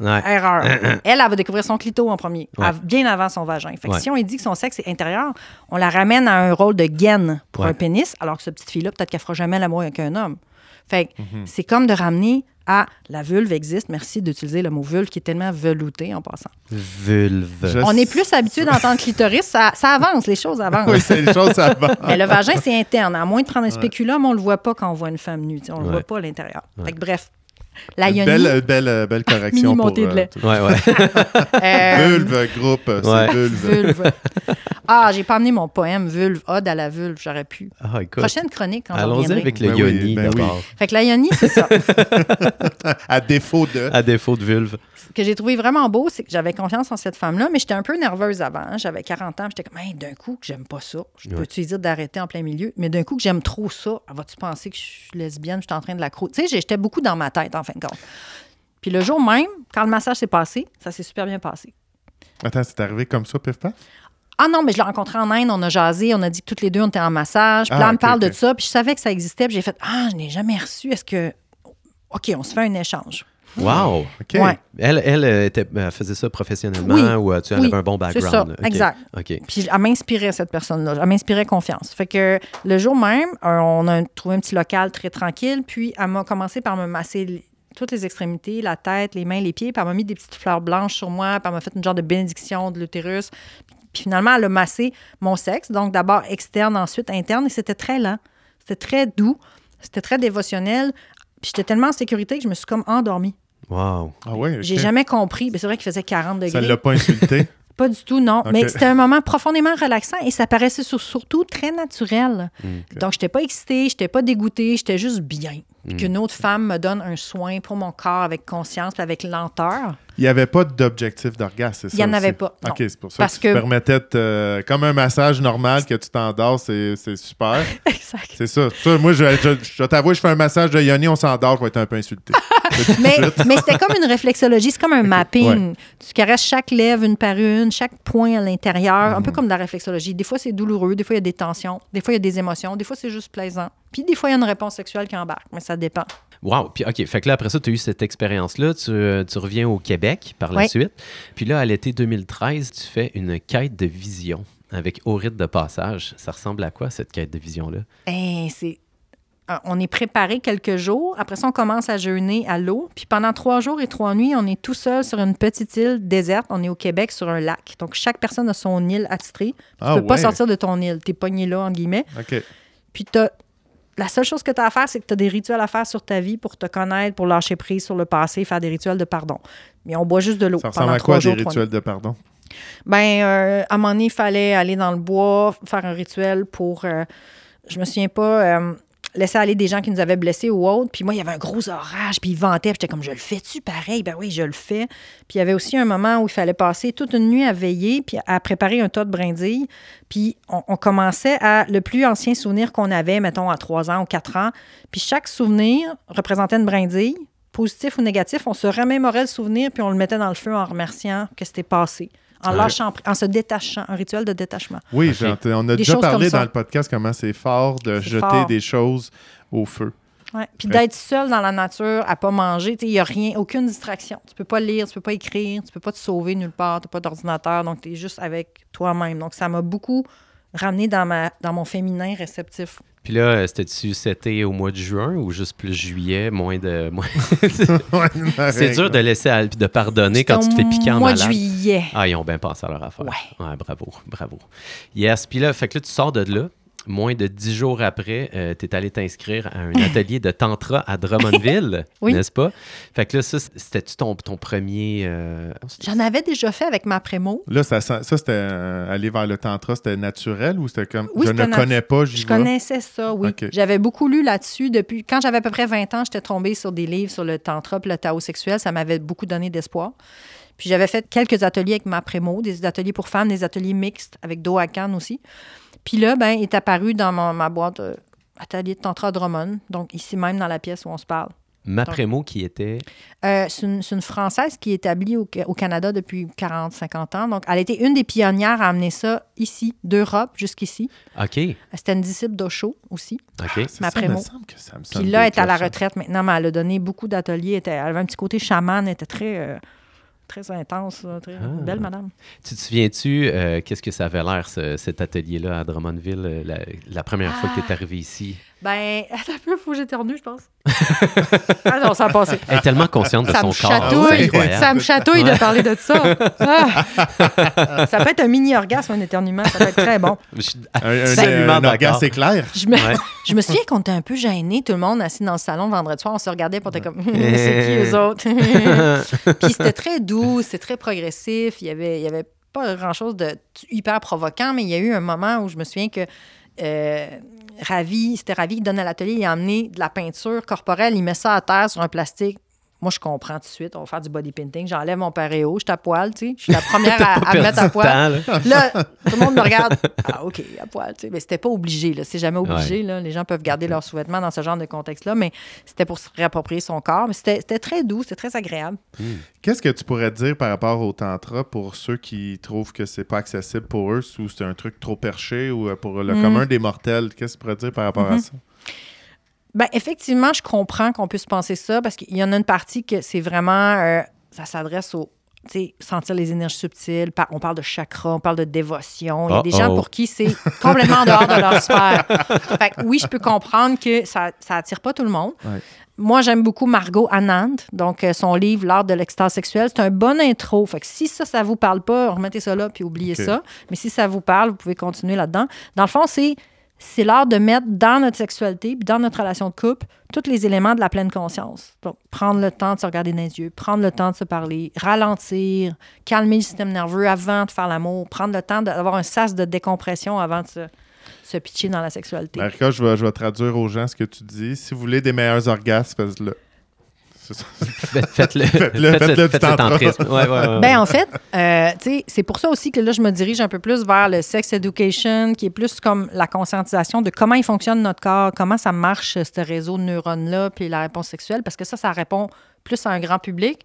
Ouais. Erreur. elle, elle va découvrir son clito en premier, Ouais. bien avant son vagin. Fait que Ouais. si on lui dit que son sexe est intérieur, on la ramène à un rôle de gaine pour Ouais. un pénis, alors que cette petite fille-là, peut-être qu'elle fera jamais l'amour avec un homme. Fait que Mhm. c'est comme de ramener à la vulve existe. Merci d'utiliser le mot vulve qui est tellement velouté en passant. Vulve. Je- On est plus habitué d'entendre clitoris, ça, ça avance, les choses avancent. Oui, c'est les choses avant. Mais le vagin, c'est interne. À moins de prendre un spéculum, on le voit pas quand on voit une femme nue. On le Ouais. voit pas à l'intérieur. Ouais. Fait que bref. La belle, euh, belle, euh, belle correction Mini pour... montée de lait. tout- Ouais, ouais. euh, Vulve, groupe, euh, Ouais. c'est vulve. vulve. Ah, j'ai pas amené mon poème Vulve, Ode à la vulve, j'aurais pu. Ah, écoute. Prochaine chronique quand Allons-y reviendrai. avec le Ben yoni ben oui. d'abord. Fait que la yoni, c'est ça. À défaut de... À défaut de vulve. Ce que j'ai trouvé vraiment beau, c'est que j'avais confiance en cette femme-là, mais j'étais un peu nerveuse avant. hein. J'avais 40 ans, j'étais comme, Hey, d'un coup, que j'aime pas ça. Je Ouais. peux-tu dire d'arrêter en plein milieu? Mais d'un coup, que j'aime trop ça, vas-tu penser que je suis lesbienne, je suis en train de la croûte? Tu sais, j'étais beaucoup dans ma tête, en fin de compte. Puis le jour même, quand le massage s'est passé, ça s'est super bien passé. Attends, c'est arrivé comme ça, pif paf? Ah non, mais je l'ai rencontré en Inde, on a jasé, on a dit que toutes les deux, on était en massage. Puis là, Ah, me parle de ça, puis je savais que ça existait, puis j'ai fait Ah, je n'ai jamais reçu. Est-ce que. OK, on se fait un échange. Wow! OK. Ouais. Elle, elle, euh, était- elle faisait ça professionnellement Oui. ou euh, tu elle Oui, avait un bon c'est background? ça, exact. OK. Puis elle m'inspirait, cette personne-là. Elle m'inspirait confiance. Fait que le jour même, euh, on a trouvé un petit local très tranquille. Puis elle m'a commencé par me masser toutes les extrémités, la tête, les mains, les pieds. Puis elle m'a mis des petites fleurs blanches sur moi. Puis elle m'a fait une genre de bénédiction de l'utérus. Puis finalement, elle a massé mon sexe. Donc d'abord externe, ensuite interne. Et c'était très lent. C'était très doux. C'était très dévotionnel. Puis j'étais tellement en sécurité que je me suis comme endormie. Wow! Ah ouais, J'ai jamais compris. Mais c'est vrai qu'il faisait 40 degrés. Ça ne l'a pas insulté? Pas du tout, non. Mais c'était un moment profondément relaxant et ça paraissait sur- surtout très naturel. Mm. Donc, je n'étais pas excitée, je n'étais pas dégoûtée, j'étais juste bien. Puis Mm. qu'une autre femme me donne un soin pour mon corps avec conscience puis avec lenteur. Il n'y avait pas d'objectif d'orgasme, c'est ça? Il y en aussi? avait pas, non. OK, c'est pour ça Parce que tu que- permettais te- Comme un massage normal que tu t'endors, c'est c'est super. exact. C'est ça. Ça, moi, je, je, je t'avoue, je fais un massage de Yoni, on s'endort, je vais être un peu insulté. Mais, mais c'était comme une réflexologie, c'est comme un mapping. Tu caresses chaque lèvre une par une, chaque point à l'intérieur, un peu Mhm. comme de la réflexologie. Des fois, c'est douloureux, des fois, il y a des tensions, des fois, il y a des émotions, des fois, c'est juste plaisant. Puis des fois, il y a une réponse sexuelle qui embarque, mais ça dépend. Wow! Puis, OK, fait que là, après ça, tu as eu cette expérience-là. Tu, euh, tu reviens au Québec par la Oui. suite. Puis là, à l'été 2013, tu fais une quête de vision avec Au rite de passage. Ça ressemble à quoi, cette quête de vision-là? Eh, c'est. euh, On est préparé quelques jours. Après ça, on commence à jeûner à l'eau. Puis pendant trois jours et trois nuits, on est tout seul sur une petite île déserte. On est au Québec sur un lac. Donc, chaque personne a son île attitrée. Tu Ah peux pas sortir de ton île. Tu es pogné là, entre guillemets. OK. Puis t'as- la seule chose que tu as à faire, c'est que tu as des rituels à faire sur ta vie pour te connaître, pour lâcher prise sur le passé, faire des rituels de pardon. Mais on boit juste de l'eau Ça ressemble pendant à quoi, des jours, rituels de pardon? ben, euh, à un moment donné, il fallait aller dans le bois, faire un rituel pour, euh, je me souviens pas, euh, laisser aller des gens qui nous avaient blessés ou autres. Puis moi, il y avait un gros orage, puis il ventait, puis j'étais comme, je le fais-tu pareil? Ben oui, je le fais. Puis il y avait aussi un moment où il fallait passer toute une nuit à veiller, puis à préparer un tas de brindilles. Puis on, commençait à le plus ancien souvenir qu'on avait, mettons, à 3 ans ou 4 ans. Puis chaque souvenir représentait une brindille. Positif ou négatif, on se remémorait le souvenir puis on le mettait dans le feu en remerciant que c'était passé, en Ouais. lâchant, en se détachant, un rituel de détachement. Oui, on a Des déjà parlé dans le podcast comment c'est fort de jeter fort. des choses au feu. Ouais. Puis Ouais. d'être seul dans la nature, à pas manger, il n'y a rien, aucune distraction. Tu peux pas lire, tu peux pas écrire, tu peux pas te sauver nulle part, tu pas d'ordinateur, donc tu es juste avec toi-même. Donc ça m'a beaucoup ramené dans, ma, dans mon féminin réceptif. Puis là, euh, c'était-tu c'était au mois de juin ou juste plus juillet, moins de. moins- C'est dur de laisser aller puis de pardonner quand tu te fais piquer en mois malade. de juillet. Ah, ils ont bien pensé à leur affaire. Ouais. bravo, bravo. Yes, puis là, fait que là, tu sors de là. Moins de dix jours après, tu es allé t'inscrire à un atelier de tantra à Drummondville, Oui. n'est-ce pas? Fait que là, ça, c'était-tu ton, ton premier... euh, J'en avais déjà fait avec ma prémo. Là, ça, sent- ça c'était euh, aller vers le tantra, c'était naturel ou c'était comme Oui, je ne connais pas, j'y Je connaissais ça, oui. J'avais beaucoup lu là-dessus depuis. Quand j'avais à peu près 20 ans, j'étais tombée sur des livres sur le tantra et le tao sexuel. Ça m'avait beaucoup donné d'espoir. Puis j'avais fait quelques ateliers avec ma prémo, des ateliers pour femmes, des ateliers mixtes avec Doakan aussi. Puis là, ben, est apparu dans mon- ma boîte euh, atelier de tantra Drummond, donc ici même dans la pièce où on se parle. Ma prémo qui était... Euh, c'est une, c'est une Française qui est établie au, au Canada depuis 40-50 ans. Donc, elle a été une des pionnières à amener ça ici, d'Europe jusqu'ici. OK, C'était une disciple d'Osho aussi. OK. Ma ça, prémo. me semble que ça me Puis là, elle est à la retraite maintenant, mais elle a donné beaucoup d'ateliers. Elle était- Elle avait un petit côté chaman, elle était très, euh, très intense, très Ah. belle madame. Tu te souviens-tu, euh, qu'est-ce que ça avait l'air, ce- cet atelier-là à Drummondville, euh, la, la première fois que tu es Ah. arrivé ici? Ben, attends un peu, faut que j'éternue, je pense. ah non, ça a passé. Elle est tellement consciente de Ça son me corps. C'est chatouille, ça me chatouille de parler de ça. Ah. Ça peut être un mini-orgasme, un éternuement, ça peut être très bon. Je suis Un, un, un orgasme d'accord. éclair. Je me, Ouais. je me souviens qu'on était un peu gênés, tout le monde assis dans le salon le vendredi soir, on se regardait pour être comme c'est qui eux autres? Puis c'était très doux, c'était très progressif, il y avait il y avait pas grand-chose de hyper provoquant, mais il y a eu un moment où je me souviens que euh, Ravi, c'était Ravi qui donne à l'atelier, il a amené de la peinture corporelle, il met ça à terre sur un plastique. Moi, je comprends tout de suite. On va faire du body painting. J'enlève mon paréo. Je suis à poil, tu sais. Je suis la première à, pas à me mettre à poil. temps, là. Là, tout le monde me regarde. Ah, OK, à poil. Tu sais. Mais c'était pas obligé. Là. C'est jamais obligé. Là. Les gens peuvent garder leurs sous-vêtements dans ce genre de contexte-là. Mais c'était pour se réapproprier son corps. Mais c'était c'était très doux, c'était très agréable. Qu'est-ce que tu pourrais dire par rapport au tantra pour ceux qui trouvent que c'est pas accessible pour eux ou c'est un truc trop perché ou euh, pour le Mm. commun des mortels? Qu'est-ce que tu pourrais dire par rapport à Mhm. ça? Ben, effectivement, je comprends qu'on puisse penser ça parce qu'il y en a une partie que c'est vraiment. euh, ça s'adresse au. Tu sais, sentir les énergies subtiles. On parle de chakra, on parle de dévotion. Il y a des gens pour qui c'est complètement en dehors de leur sphère. Fait que oui, je peux comprendre que ça, ça attire pas tout le monde. Ouais. Moi, j'aime beaucoup Margot Anand, donc euh, son livre L'art de l'extase sexuelle. C'est un bon intro. Fait que si ça, ça vous parle pas, remettez ça là puis oubliez ça. Mais si ça vous parle, vous pouvez continuer là-dedans. Dans le fond, c'est c'est l'art de mettre dans notre sexualité puis dans notre relation de couple tous les éléments de la pleine conscience. Donc, prendre le temps de se regarder dans les yeux, prendre le temps de se parler, ralentir, calmer le système nerveux avant de faire l'amour, prendre le temps d'avoir un sas de décompression avant de se, pitcher dans la sexualité. Marika, je vais, je vais traduire aux gens ce que tu dis. Si vous voulez des meilleurs orgasmes, faites-le. C'est ça. Faites- Faites-le. Faites-le, faites le tantra. tantrisme. Ouais, ouais, ouais. Ben, en fait, euh, tu sais, c'est pour ça aussi que là, je me dirige un peu plus vers le sex education, qui est plus comme la conscientisation de comment il fonctionne notre corps, comment ça marche, ce réseau de neurones-là, puis la réponse sexuelle, parce que ça, ça répond plus à un grand public.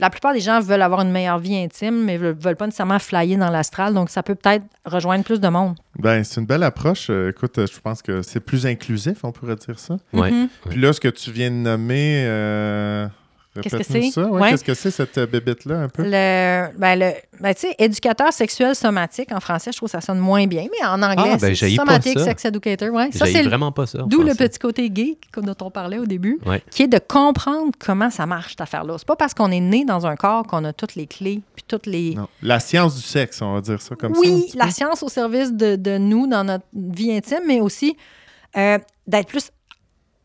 La plupart des gens veulent avoir une meilleure vie intime, mais ne veulent pas nécessairement flyer dans l'astral, donc ça peut peut-être rejoindre plus de monde. Ben, c'est une belle approche. Euh, écoute, euh, je pense que c'est plus inclusif, on pourrait dire ça. Ouais. Mhm. Puis là, ce que tu viens de nommer, euh, Qu'est-ce que c'est? ça. Ouais, Ouais. Qu'est-ce que c'est, cette euh, bébête-là, un peu? Le, ben, le, ben, tu sais, éducateur sexuel somatique, en français, je trouve que ça sonne moins bien, mais en anglais, Ah, ben, c'est somatic ça. sex educator. Ouais. Ça, c'est vraiment pas ça. D'où le petit côté gay dont on parlait au début, Ouais. qui est de comprendre comment ça marche, cette affaire-là. C'est pas parce qu'on est né dans un corps qu'on a toutes les clés, puis toutes les... Non. La science du sexe, on va dire ça comme ça. un oui, la peu. science au service de, de nous dans notre vie intime, mais aussi euh, d'être plus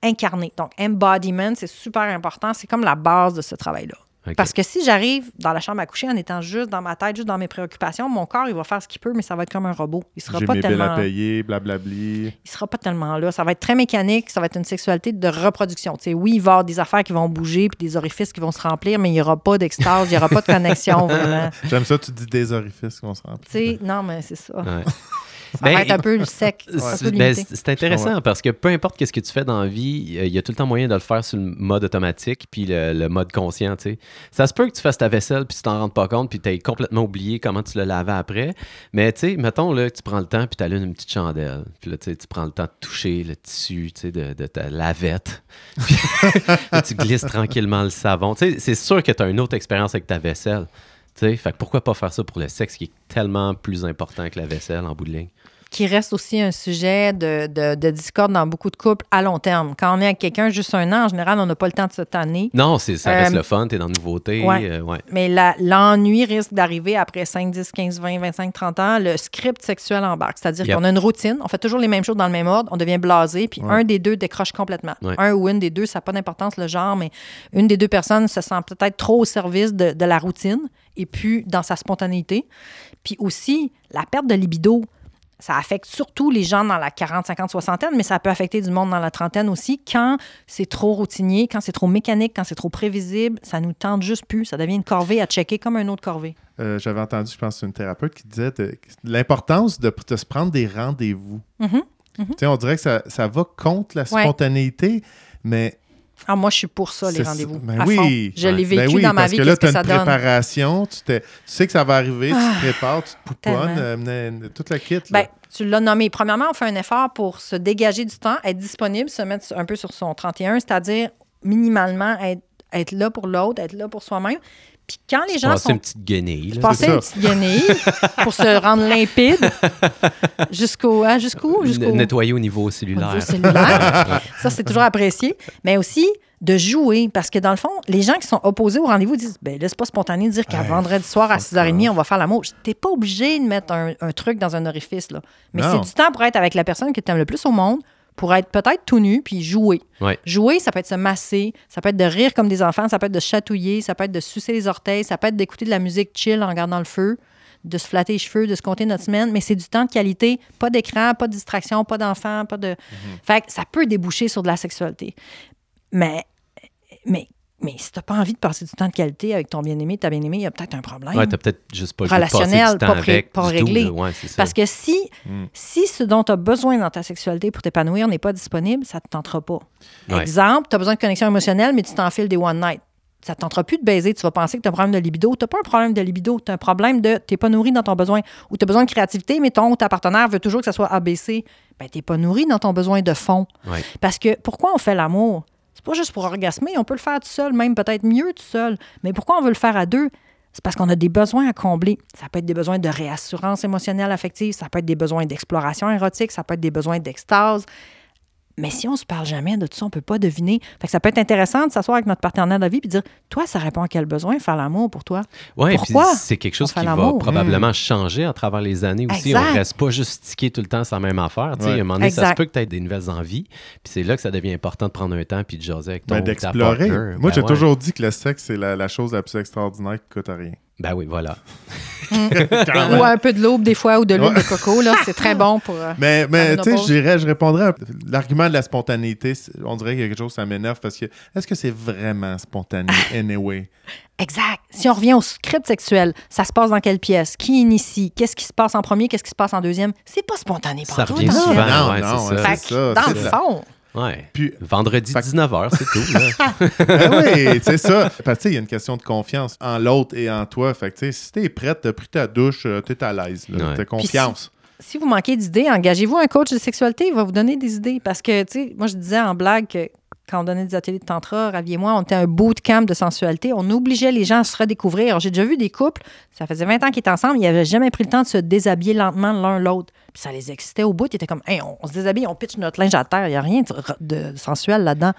incarné. Donc, embodiment, c'est super important. C'est comme la base de ce travail-là. Ok. Parce que si j'arrive dans la chambre à coucher en étant juste dans ma tête, juste dans mes préoccupations, mon corps, il va faire ce qu'il peut, mais ça va être comme un robot. Il sera pas mes billes à tellement payer, blablabli. il sera pas tellement là. Ça va être très mécanique, ça va être une sexualité de reproduction. Tu sais, oui, il va y avoir des affaires qui vont bouger puis des orifices qui vont se remplir, mais il n'y aura pas d'extase, il n'y aura pas de connexion vraiment. J'aime ça, tu dis des orifices qu'on se remplit. Tu sais, non, mais c'est ça. Ouais. Ça Ben, va être un peu sec, ben, c'est- intéressant parce que peu importe qu'est-ce que tu fais dans la vie, euh, il y a tout le temps moyen de le faire sur le mode automatique puis le, le mode conscient. Ça se peut que tu fasses ta vaisselle puis tu t'en rendes pas compte puis tu aies complètement oublié comment tu le lavais après. Mais tu sais, mettons là, que tu prends le temps puis tu allumes une petite chandelle. Puis là, tu prends le temps de toucher le tissu de, de ta lavette. Puis tu glisses tranquillement le savon. C'est sûr que tu as une autre expérience avec ta vaisselle. Tu sais, fait que pourquoi pas faire ça pour le sexe qui est tellement plus important que la vaisselle en bout de ligne? Qui reste aussi un sujet de, de, de discorde dans beaucoup de couples à long terme. Quand on est avec quelqu'un juste un an, en général, on n'a pas le temps de se tanner. Non, c'est, ça reste Euh, le fun, t'es dans la nouveauté. ouais. euh, ouais. Mais l'ennui risque d'arriver après 5, 10, 15, 20, 25, 30 ans. Le script sexuel embarque. C'est-à-dire Yep. qu'on a une routine, on fait toujours les mêmes choses dans le même ordre, on devient blasé, puis Ouais. un des deux décroche complètement. Ouais. Un ou une des deux, ça n'a pas d'importance le genre, mais une des deux personnes se sent peut-être trop au service de, de la routine et puis dans sa spontanéité. Puis aussi, la perte de libido. Ça affecte surtout les gens dans la 40, 50, 60 mais ça peut affecter du monde dans la trentaine aussi. Quand c'est trop routinier, quand c'est trop mécanique, quand c'est trop prévisible, ça nous tente juste plus. Ça devient une corvée à checker comme un autre corvée. Euh, J'avais entendu, je pense, une thérapeute qui disait l'importance de, de se prendre des rendez-vous. Tu sais, On dirait que ça, ça va contre la Ouais. spontanéité, mais Ah, moi, je suis pour ça, les rendez-vous. ben à oui. fond. Je l'ai Ben vécu oui, dans ma parce vie, que là, tu as ça une donne? préparation, tu, sais que ça va arriver, tu Ah, te prépares, tu te pouponnes, euh, toute la kit. là. Ben, tu l'as nommé. Premièrement, on fait un effort pour se dégager du temps, être disponible, se mettre un peu sur son 31, c'est-à-dire minimalement être, être là pour l'autre, être là pour soi-même. Puis quand les gens passer sont une petite guenille. là. passer une petite guenille pour se rendre limpide jusqu'au hein, jusqu'où? Nettoyer au niveau au cellulaire. niveau cellulaire. Ça c'est toujours apprécié, mais aussi de jouer parce que dans le fond, les gens qui sont opposés au rendez-vous disent ben là c'est pas spontané de dire qu'à Hey, vendredi soir à fuck 6h30 on va faire l'amour. T'es pas obligé de mettre un, un truc dans un orifice là. Mais c'est du temps pour être avec la personne que tu aimes le plus au monde pour être peut-être tout nu puis jouer. Ouais. Jouer, ça peut être se masser, ça peut être de rire comme des enfants, ça peut être de chatouiller, ça peut être de sucer les orteils, ça peut être d'écouter de la musique chill en regardant le feu, de se flatter les cheveux, de se compter notre semaine, mais c'est du temps de qualité, pas d'écran, pas de distraction, pas d'enfant, pas de... Fait que ça peut déboucher sur de la sexualité. Mais, mais, mais si t'as pas envie de passer du temps de qualité avec ton bien-aimé, ta bien-aimée, il y a peut-être un problème. Ouais, t'as peut-être juste pas goût de passer Relationnel, du temps pas avec pas tout, réglé. là. Ouais, c'est ça. Parce que si, Mm. si ce dont tu as besoin dans ta sexualité pour t'épanouir n'est pas disponible, ça ne te tentera pas. Ouais. Exemple, tu as besoin de connexion émotionnelle, mais tu t'enfiles des one night. Ça ne te tentera plus de baiser. Tu vas penser que tu as un problème de libido. Tu n'as pas un problème de libido. Tu as un problème de tu n'es pas nourri dans ton besoin. Ou tu as besoin de créativité, mais ton ou ta partenaire veut toujours que ça soit ABC. Ben, tu n'es pas nourri dans ton besoin de fond. Ouais. Parce que pourquoi on fait l'amour? C'est pas juste pour orgasmer. On peut le faire tout seul, même peut-être mieux tout seul. Mais pourquoi on veut le faire à deux? C'est parce qu'on a des besoins à combler. Ça peut être des besoins de réassurance émotionnelle, affective, ça peut être des besoins d'exploration érotique, ça peut être des besoins d'extase. Mais si on se parle jamais de tout ça, on peut pas deviner. Fait que ça peut être intéressant de s'asseoir avec notre partenaire de la vie et dire Toi, ça répond à quel besoin faire l'amour pour toi? Puis Pourquoi c'est quelque chose qui va probablement changer à travers les années aussi. Exact. On reste pas juste stické tout le temps sur la même affaire. Tu sais, Ouais. À un moment donné, ça se peut que tu aies des nouvelles envies. Puis c'est là que ça devient important de prendre un temps puis de jaser avec ton Ben, d'explorer. Moi, Ben j'ai ouais. toujours dit que le sexe, c'est la, la chose la plus extraordinaire qui coûte rien. Ben oui, voilà. Ou un peu de l'aube des fois ou de l'huile Ouais. de coco, là, c'est très bon pour. euh, Mais, mais tu sais, je dirais, je répondrais à l'argument de la spontanéité. On dirait qu'il y a quelque chose, ça m'énerve parce que est-ce que c'est vraiment spontané, anyway? Exact. Si on revient au script sexuel, ça se passe dans quelle pièce? Qui initie? Qu'est-ce qui se passe en premier? Qu'est-ce qui se passe en deuxième? C'est pas spontané Ça partout. revient dans le souvent. non, ouais, non, c'est ça. Fait que, ça. dans c'est le fond, Ouais. Puis, Vendredi Fait que- 19h, c'est tout. là. ben oui, c'est ça. Parce que tu sais, il y a une question de confiance en l'autre et en toi. Fait que si t'es prête, t'as pris ta douche, euh, t'es à l'aise. Ouais. T'as confiance. si vous manquez d'idées, engagez-vous un coach de sexualité, il va vous donner des idées. Parce que, tu sais, moi, je disais en blague que quand on donnait des ateliers de tantra, Ravi et moi, on était un bootcamp de sensualité. On obligeait les gens à se redécouvrir. Alors, j'ai déjà vu des couples, ça faisait 20 ans qu'ils étaient ensemble, ils n'avaient jamais pris le temps de se déshabiller lentement l'un l'autre. Puis ça les excitait au bout. Ils étaient comme, hey, on, on se déshabille, on pitch notre linge à terre. Il n'y a rien de, de sensuel là-dedans.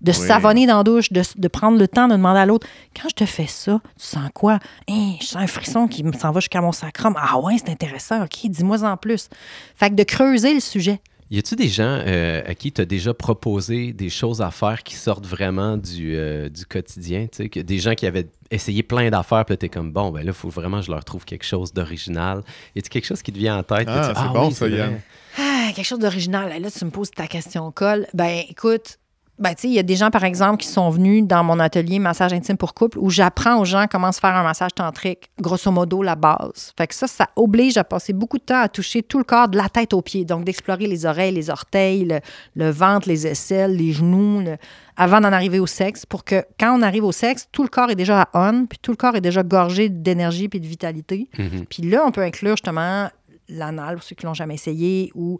De se Oui. savonner dans la douche, de, de prendre le temps de demander à l'autre, quand je te fais ça, tu sens quoi? Hein, je sens un frisson qui me s'en va jusqu'à mon sacrum. Ah ouais, c'est intéressant. OK, dis-moi en plus. Fait que de creuser le sujet. Y a-tu des gens euh, à qui tu as déjà proposé des choses à faire qui sortent vraiment du, euh, du quotidien? tu sais, que Des gens qui avaient essayé plein d'affaires, puis là, t'es comme, bon, ben là, il faut vraiment que je leur trouve quelque chose d'original. Y a-tu quelque chose qui te vient en tête? Ah, tu- c'est bon, oui, ça. Yann. Ah, quelque chose d'original. Là, tu me poses ta question colle. Ben, écoute, ben, tu sais, il y a des gens, par exemple, qui sont venus dans mon atelier massage intime pour couple où j'apprends aux gens comment se faire un massage tantrique, grosso modo, la base. Fait que ça, ça oblige à passer beaucoup de temps à toucher tout le corps de la tête aux pieds. Donc, d'explorer les oreilles, les orteils, le, le ventre, les aisselles, les genoux, le- avant d'en arriver au sexe, pour que quand on arrive au sexe, tout le corps est déjà à on, puis tout le corps est déjà gorgé d'énergie puis de vitalité. Mhm. Puis là, on peut inclure justement l'anal pour ceux qui l'ont jamais essayé ou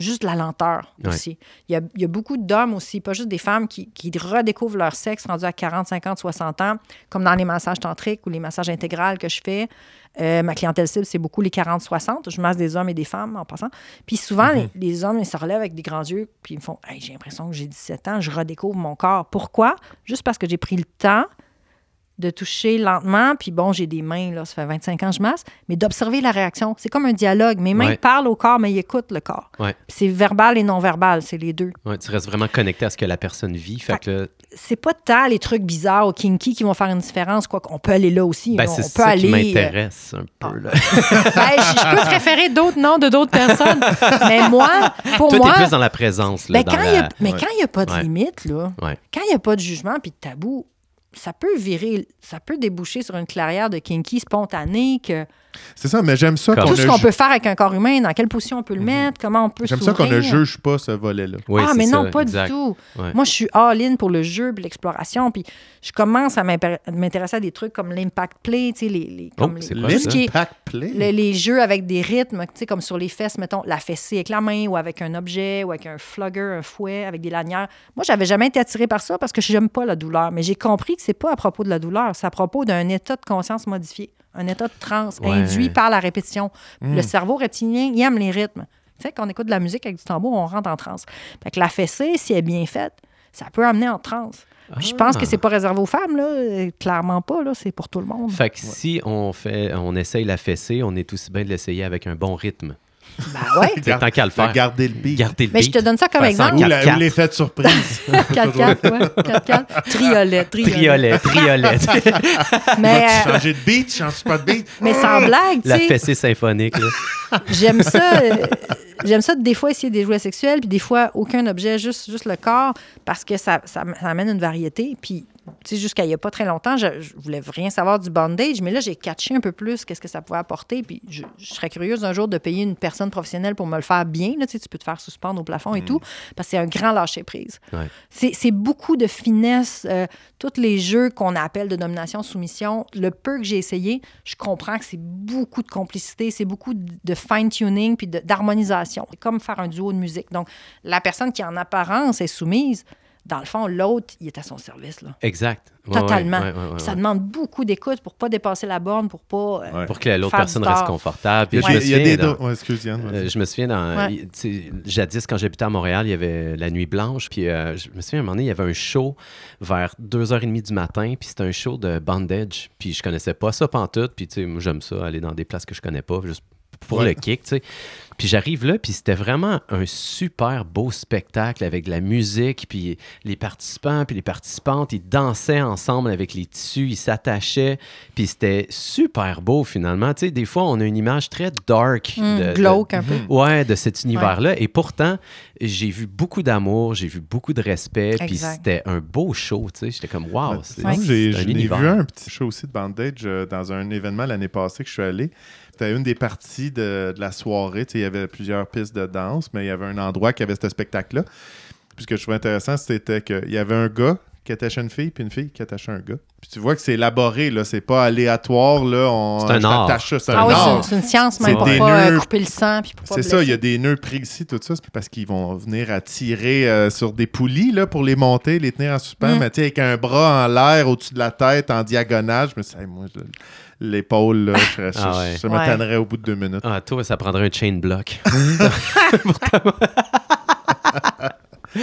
juste la lenteur Ouais. aussi. Il y, a, il y a beaucoup d'hommes aussi, pas juste des femmes, qui, qui redécouvrent leur sexe rendu à 40, 50, 60 ans, comme dans les massages tantriques ou les massages intégrales que je fais. Euh, ma clientèle cible, c'est beaucoup les 40-60. Je masse des hommes et des femmes en passant. Puis souvent, les, les hommes, ils se relèvent avec des grands yeux, puis ils me font Hey, J'ai l'impression que j'ai 17 ans, je redécouvre mon corps. Pourquoi? Juste parce que j'ai pris le temps de toucher lentement, puis bon, j'ai des mains, là, ça fait 25 ans que je masse, mais d'observer la réaction. C'est comme un dialogue. Mes mains Ouais. parlent au corps, mais ils écoutent le corps. Ouais. C'est verbal et non verbal, c'est les deux. Ouais, tu restes vraiment connecté à ce que la personne vit. Fait que là, C'est pas tant les trucs bizarres ou kinky qui vont faire une différence, quoi qu'on peut aller là aussi. ben, on c'est peut ça qui aller. euh, m'intéresse un peu. Là. Ben, je, peux préférer d'autres noms de d'autres personnes, mais moi, pour Toi, moi, t'es plus dans la présence. Là, ben, quand il y a- la- mais quand il n'y a pas de limite, là, quand il n'y a pas de jugement puis de tabou, ça peut virer, ça peut déboucher sur une clairière de kinky spontané que C'est ça, mais j'aime ça Comme- Tout ce qu'on ju- peut faire avec un corps humain, dans quelle position on peut le Mhm. mettre, comment on peut J'aime ça qu'on ne juge pas ce volet-là. Oui, ah, mais non, ça, pas exact. du tout. Ouais. Moi, je suis all-in pour le jeu l'exploration. Puis je commence à m'intéresser à des trucs comme l'impact play, tu sais, les, les, Oh, L'impact play? le- les jeux avec des rythmes, tu sais, comme sur les fesses, mettons, la fessée avec la main ou avec un objet ou avec un flogger, un fouet, avec des lanières. Moi, j'avais jamais été attirée par ça parce que j'aime pas la douleur. Mais j'ai compris que c'est pas à propos de la douleur, c'est à propos d'un état de conscience modifié, un état de transe Ouais. induit par la répétition. Mm. Le cerveau reptilien, il aime les rythmes. Tu sais, quand on écoute de la musique avec du tambour, on rentre en transe. Fait que la fessée, si elle est bien faite, ça peut amener en transe. Je pense Ah. que c'est pas réservé aux femmes, là. Clairement pas, là. C'est pour tout le monde. Fait que si on fait, on essaye la fessée, on est aussi bien de l'essayer avec un bon rythme. Ben ouais. C'est tant qu'à le faire. Garder le beat. Garder le Mais je te donne ça comme exemple. Ou, la- ou 4-4. l'effet de surprise. 4-4, ouais. 4-4. Triolet, triolet. Triolet, triolet. Mais, euh, Changer de beat, change pas de beat? mais sans blague, tu la fessée symphonique. j'aime ça. euh, J'aime ça des fois essayer des jouets sexuels, puis des fois aucun objet, juste, juste le corps, parce que ça, ça, ça amène une variété. Puis, jusqu'à il n'y a pas très longtemps, je, voulais rien savoir du bondage, mais là, j'ai catché un peu plus qu'est-ce que ça pouvait apporter. Puis, je, je serais curieuse un jour de payer une personne professionnelle pour me le faire bien. Là, tu peux te faire suspendre au plafond et tout, parce que c'est un grand lâcher-prise. Ouais. C'est beaucoup de finesse. euh, tous les jeux qu'on appelle de domination-soumission, le peu que j'ai essayé, je comprends que c'est beaucoup de complicité, c'est beaucoup de fine-tuning puis d'harmonisation. C'est comme faire un duo de musique. Donc, la personne qui, en apparence, est soumise, dans le fond, l'autre, il est à son service. Là. Exact. Ouais, ouais, Totalement. ouais, ouais, ouais, Puis Ça demande beaucoup d'écoute pour pas dépasser la borne, pour pas... euh, Ouais. Pour que l'autre personne reste confortable. Puis Il y a je me souviens des dans- do- ouais, excuse Yann. vas-y. Euh, je me souviens, dans, jadis, quand j'habitais à Montréal, il y avait la Nuit Blanche. Puis euh, je me souviens, à un moment donné, il y avait un show vers 2h30 du matin. Puis c'était un show de bandage. Puis je connaissais pas ça pantoute. Puis tu sais, moi, j'aime ça, aller dans des places que je connais pas, juste pour Ouais. le kick, tu sais. Puis j'arrive là, puis c'était vraiment un super beau spectacle avec de la musique, puis les participants, puis les participantes, ils dansaient ensemble avec les tissus, ils s'attachaient, puis c'était super beau finalement. Tu sais, des fois, on a une image très dark. hum, de- de- glauque un peu. Ouais, de cet univers-là. Et pourtant, j'ai vu beaucoup d'amour, j'ai vu beaucoup de respect, puis c'était un beau show, tu sais. J'étais comme, wow, Ouais, c'est sinon, j'ai vu un petit show aussi de bandage euh, dans un événement l'année passée que je suis allé. C'était une des parties de, de la soirée. Tu sais, Il y avait plusieurs pistes de danse, mais il y avait un endroit qui avait ce spectacle-là. Puis ce que je trouvais intéressant, c'était qu'il y avait un gars qui attachait une fille, puis une fille qui attachait un gars. Puis tu vois que c'est élaboré, là. C'est pas aléatoire, là. On, C'est un ça, c'est Ah un oui, c'est une- art. c'est une science même C'est pour des pas euh, nœuds. couper le sang puis pour pas C'est ça, il y a des nœuds précis, tout ça, c'est parce qu'ils vont venir à tirer euh, sur des poulies là, pour les monter, les tenir en suspens, Mm. mais tu sais, avec un bras en l'air au-dessus de la tête, en diagonale. Je me suis dit, Hey, moi, je- l'épaule, là, je, Ah ouais. je me Ouais. au bout de deux minutes. Ah, toi, ça prendrait un chain block.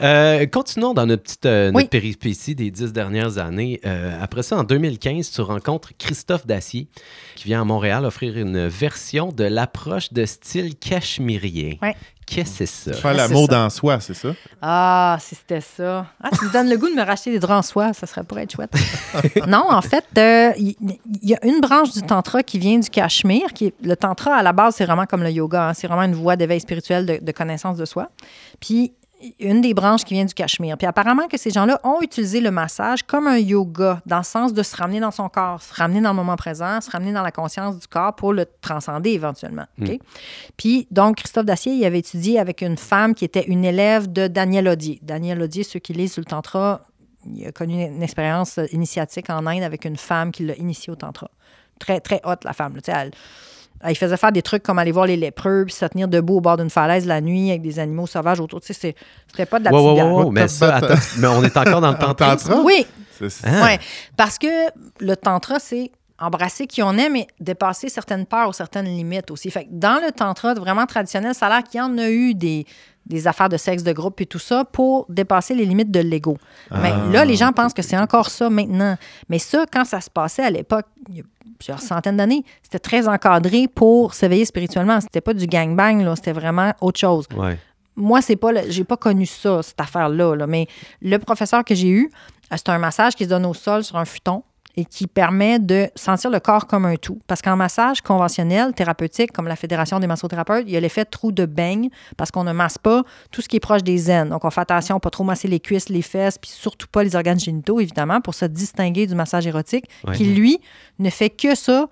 Euh, continuons dans notre petite euh, notre Oui. péripétie des dix dernières années. Euh, après ça, en 2015, tu rencontres Christophe Dacier, qui vient à Montréal offrir une version de l'approche de style cachemирien. Ouais. Qu'est-ce que c'est ça? Faire c'est l'amour ça. dans soi, c'est ça? Ah, si c'était ça. Ah, tu me donnes le goût de me racheter des draps en soie, ça serait pour être chouette. non, en fait, euh, il y, a une branche du tantra qui vient du cachemire. Qui est- le tantra, à la base, c'est vraiment comme le yoga. hein. C'est vraiment une voie d'éveil spirituel, de, de connaissance de soi. Puis, une des branches qui vient du cachemire. Puis apparemment que ces gens-là ont utilisé le massage comme un yoga, dans le sens de se ramener dans son corps, se ramener dans le moment présent, se ramener dans la conscience du corps pour le transcender éventuellement. OK? Puis, donc, Christophe Dacier, il avait étudié avec une femme qui était une élève de Daniel Odier. Daniel Odier, ceux qui lisent sur le Tantra, il a connu une, une expérience initiatique en Inde avec une femme qui l'a initié au Tantra. Très, très haute, la femme. là. Elle, il faisait faire des trucs comme aller voir les lépreux, puis se tenir debout au bord d'une falaise la nuit avec des animaux sauvages autour. Tu sais, c'est- c'était pas de la Wow, petite wow, bière. wow, wow, mais ça, the- attends, mais on est encore dans le tantra? tantra? Oui, C'est ça. Hein? Ouais, parce que le tantra, c'est embrasser qui on est, mais dépasser certaines peurs ou certaines limites aussi. Fait que dans le tantra vraiment traditionnel, ça a l'air qu'il y en a eu des, des affaires de sexe de groupe et tout ça pour dépasser les limites de l'ego. Mais Ah, là, les gens pensent que c'est encore ça maintenant. Mais ça, quand ça se passait à l'époque, il y a plusieurs centaines d'années, c'était très encadré pour s'éveiller spirituellement. C'était pas du gangbang, là, c'était vraiment autre chose. Ouais. moi, c'est pas, le- j'ai pas connu ça, cette affaire-là, là, mais le professeur que j'ai eu, euh, c'est un massage qui se donne au sol sur un futon et qui permet de sentir le corps comme un tout. Parce qu'en massage conventionnel, thérapeutique, comme la Fédération des massothérapeutes, il y a l'effet trou de beigne parce qu'on ne masse pas tout ce qui est proche des aines. Donc, on fait attention, pas trop masser les cuisses, les fesses, puis surtout pas les organes génitaux, évidemment, pour se distinguer du massage érotique, Ouais. qui, lui, ne fait que ça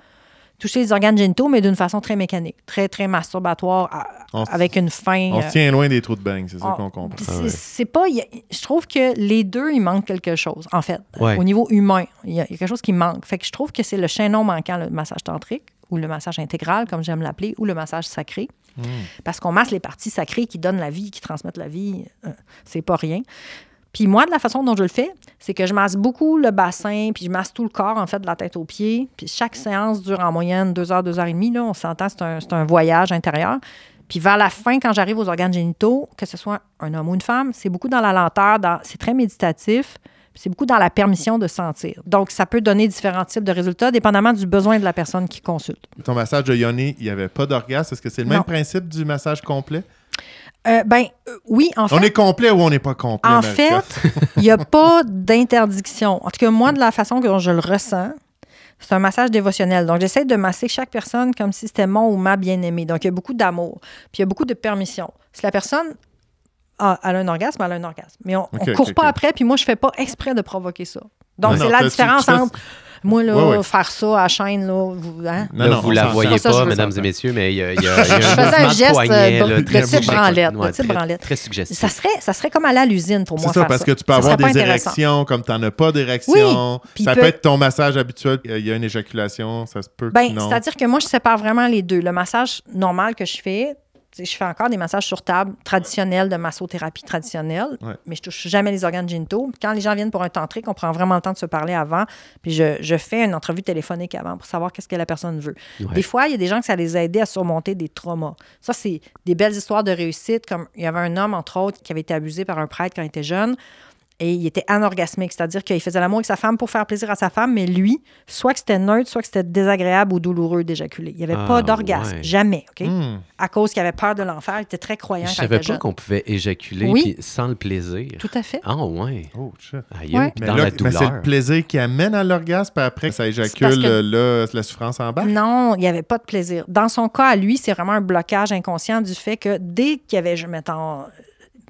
toucher les organes génitaux, mais d'une façon très mécanique, très, très masturbatoire, à- On s- avec une fin. On euh, se tient loin des trous de bain, c'est ça on- qu'on comprend. c'est- Ah pas. y a- je trouve que les deux, il manque quelque chose, en fait. Ouais. Au niveau humain, il y, a il y a quelque chose qui manque. Fait que je trouve que c'est le chaînon manquant, le massage tantrique, ou le massage intégral, comme j'aime l'appeler, ou le massage sacré. Hmm. Parce qu'on masse les parties sacrées qui donnent la vie, qui transmettent la vie. euh, c'est pas rien. Puis moi, de la façon dont je le fais, c'est que je masse beaucoup le bassin, puis je masse tout le corps, en fait, de la tête aux pieds. Puis chaque séance dure en moyenne deux heures, deux heures et demie. Là, on s'entend, c'est un, c'est un voyage intérieur. Puis vers la fin, quand j'arrive aux organes génitaux, que ce soit un homme ou une femme, c'est beaucoup dans la lenteur, dans- c'est très méditatif, puis c'est beaucoup dans la permission de sentir. Donc, ça peut donner différents types de résultats, dépendamment du besoin de la personne qui consulte. Ton massage de Yoni, il n'y avait pas d'orgasme? Est-ce que c'est le même principe du massage complet? Euh, ben, euh, oui, en fait. On est complet ou on n'est pas complet? En fait, il n'y a pas d'interdiction. En tout cas, moi, de la façon que je le ressens, c'est un massage dévotionnel. Donc, j'essaie de masser chaque personne comme si c'était mon ou ma bien-aimée. Donc, il y a beaucoup d'amour. Puis, il y a beaucoup de permission. Si la personne a, a un orgasme, elle a un orgasme. Mais on ne court pas après, puis moi, je ne fais pas exprès de provoquer ça. Donc, c'est la tu- tu- différence fais- entre moi, là, faire ça à la chaîne, là, vous, hein? Non, Là, non, vous la voyez pas, mesdames et messieurs, mais il y a, y a- y a un Je faisais mouvement un de geste, poignet, euh, là, de très type de Ouais, type très- branlette. Très suggestif. Ça serait, ça serait comme aller à l'usine pour moi. C'est ça, faire parce que tu peux Ça avoir des érections comme tu n'en as pas d'érection. Oui, puis ça peut- peut être ton massage habituel, il y a une éjaculation, ça se peut Ben, c'est-à-dire que moi, je sépare vraiment les deux. Le massage normal que je fais, je fais encore des massages sur table traditionnels de massothérapie traditionnelle, Ouais. mais je touche jamais les organes génitaux. Quand les gens viennent pour un tantrique, on prend vraiment le temps de se parler avant, puis je, je fais une entrevue téléphonique avant pour savoir qu'est-ce que la personne veut. Ouais. Des fois, il y a des gens que ça les a aidés à surmonter des traumas. Ça, c'est des belles histoires de réussite, comme il y avait un homme, entre autres, qui avait été abusé par un prêtre quand il était jeune. Et il était anorgasmique, c'est-à-dire qu'il faisait l'amour avec sa femme pour faire plaisir à sa femme, mais lui, soit que c'était neutre, soit que c'était désagréable ou douloureux d'éjaculer. Il n'y avait Ah, pas d'orgasme, ouais. jamais, OK? Hmm. À cause qu'il avait peur de l'enfer, il était très croyant Je savais pas jeune. qu'on pouvait éjaculer Oui. sans le plaisir. Tout à fait. Ah ouais. Oh, shit. Aïe, Ouais. Mais dans là, la mais douleur. c'est le plaisir qui amène à l'orgasme, puis après, ça éjacule, parce que- là, la souffrance en bas? Non, il n'y avait pas de plaisir. Dans son cas, à lui, c'est vraiment un blocage inconscient du fait que dès qu'il y avait, je mettons,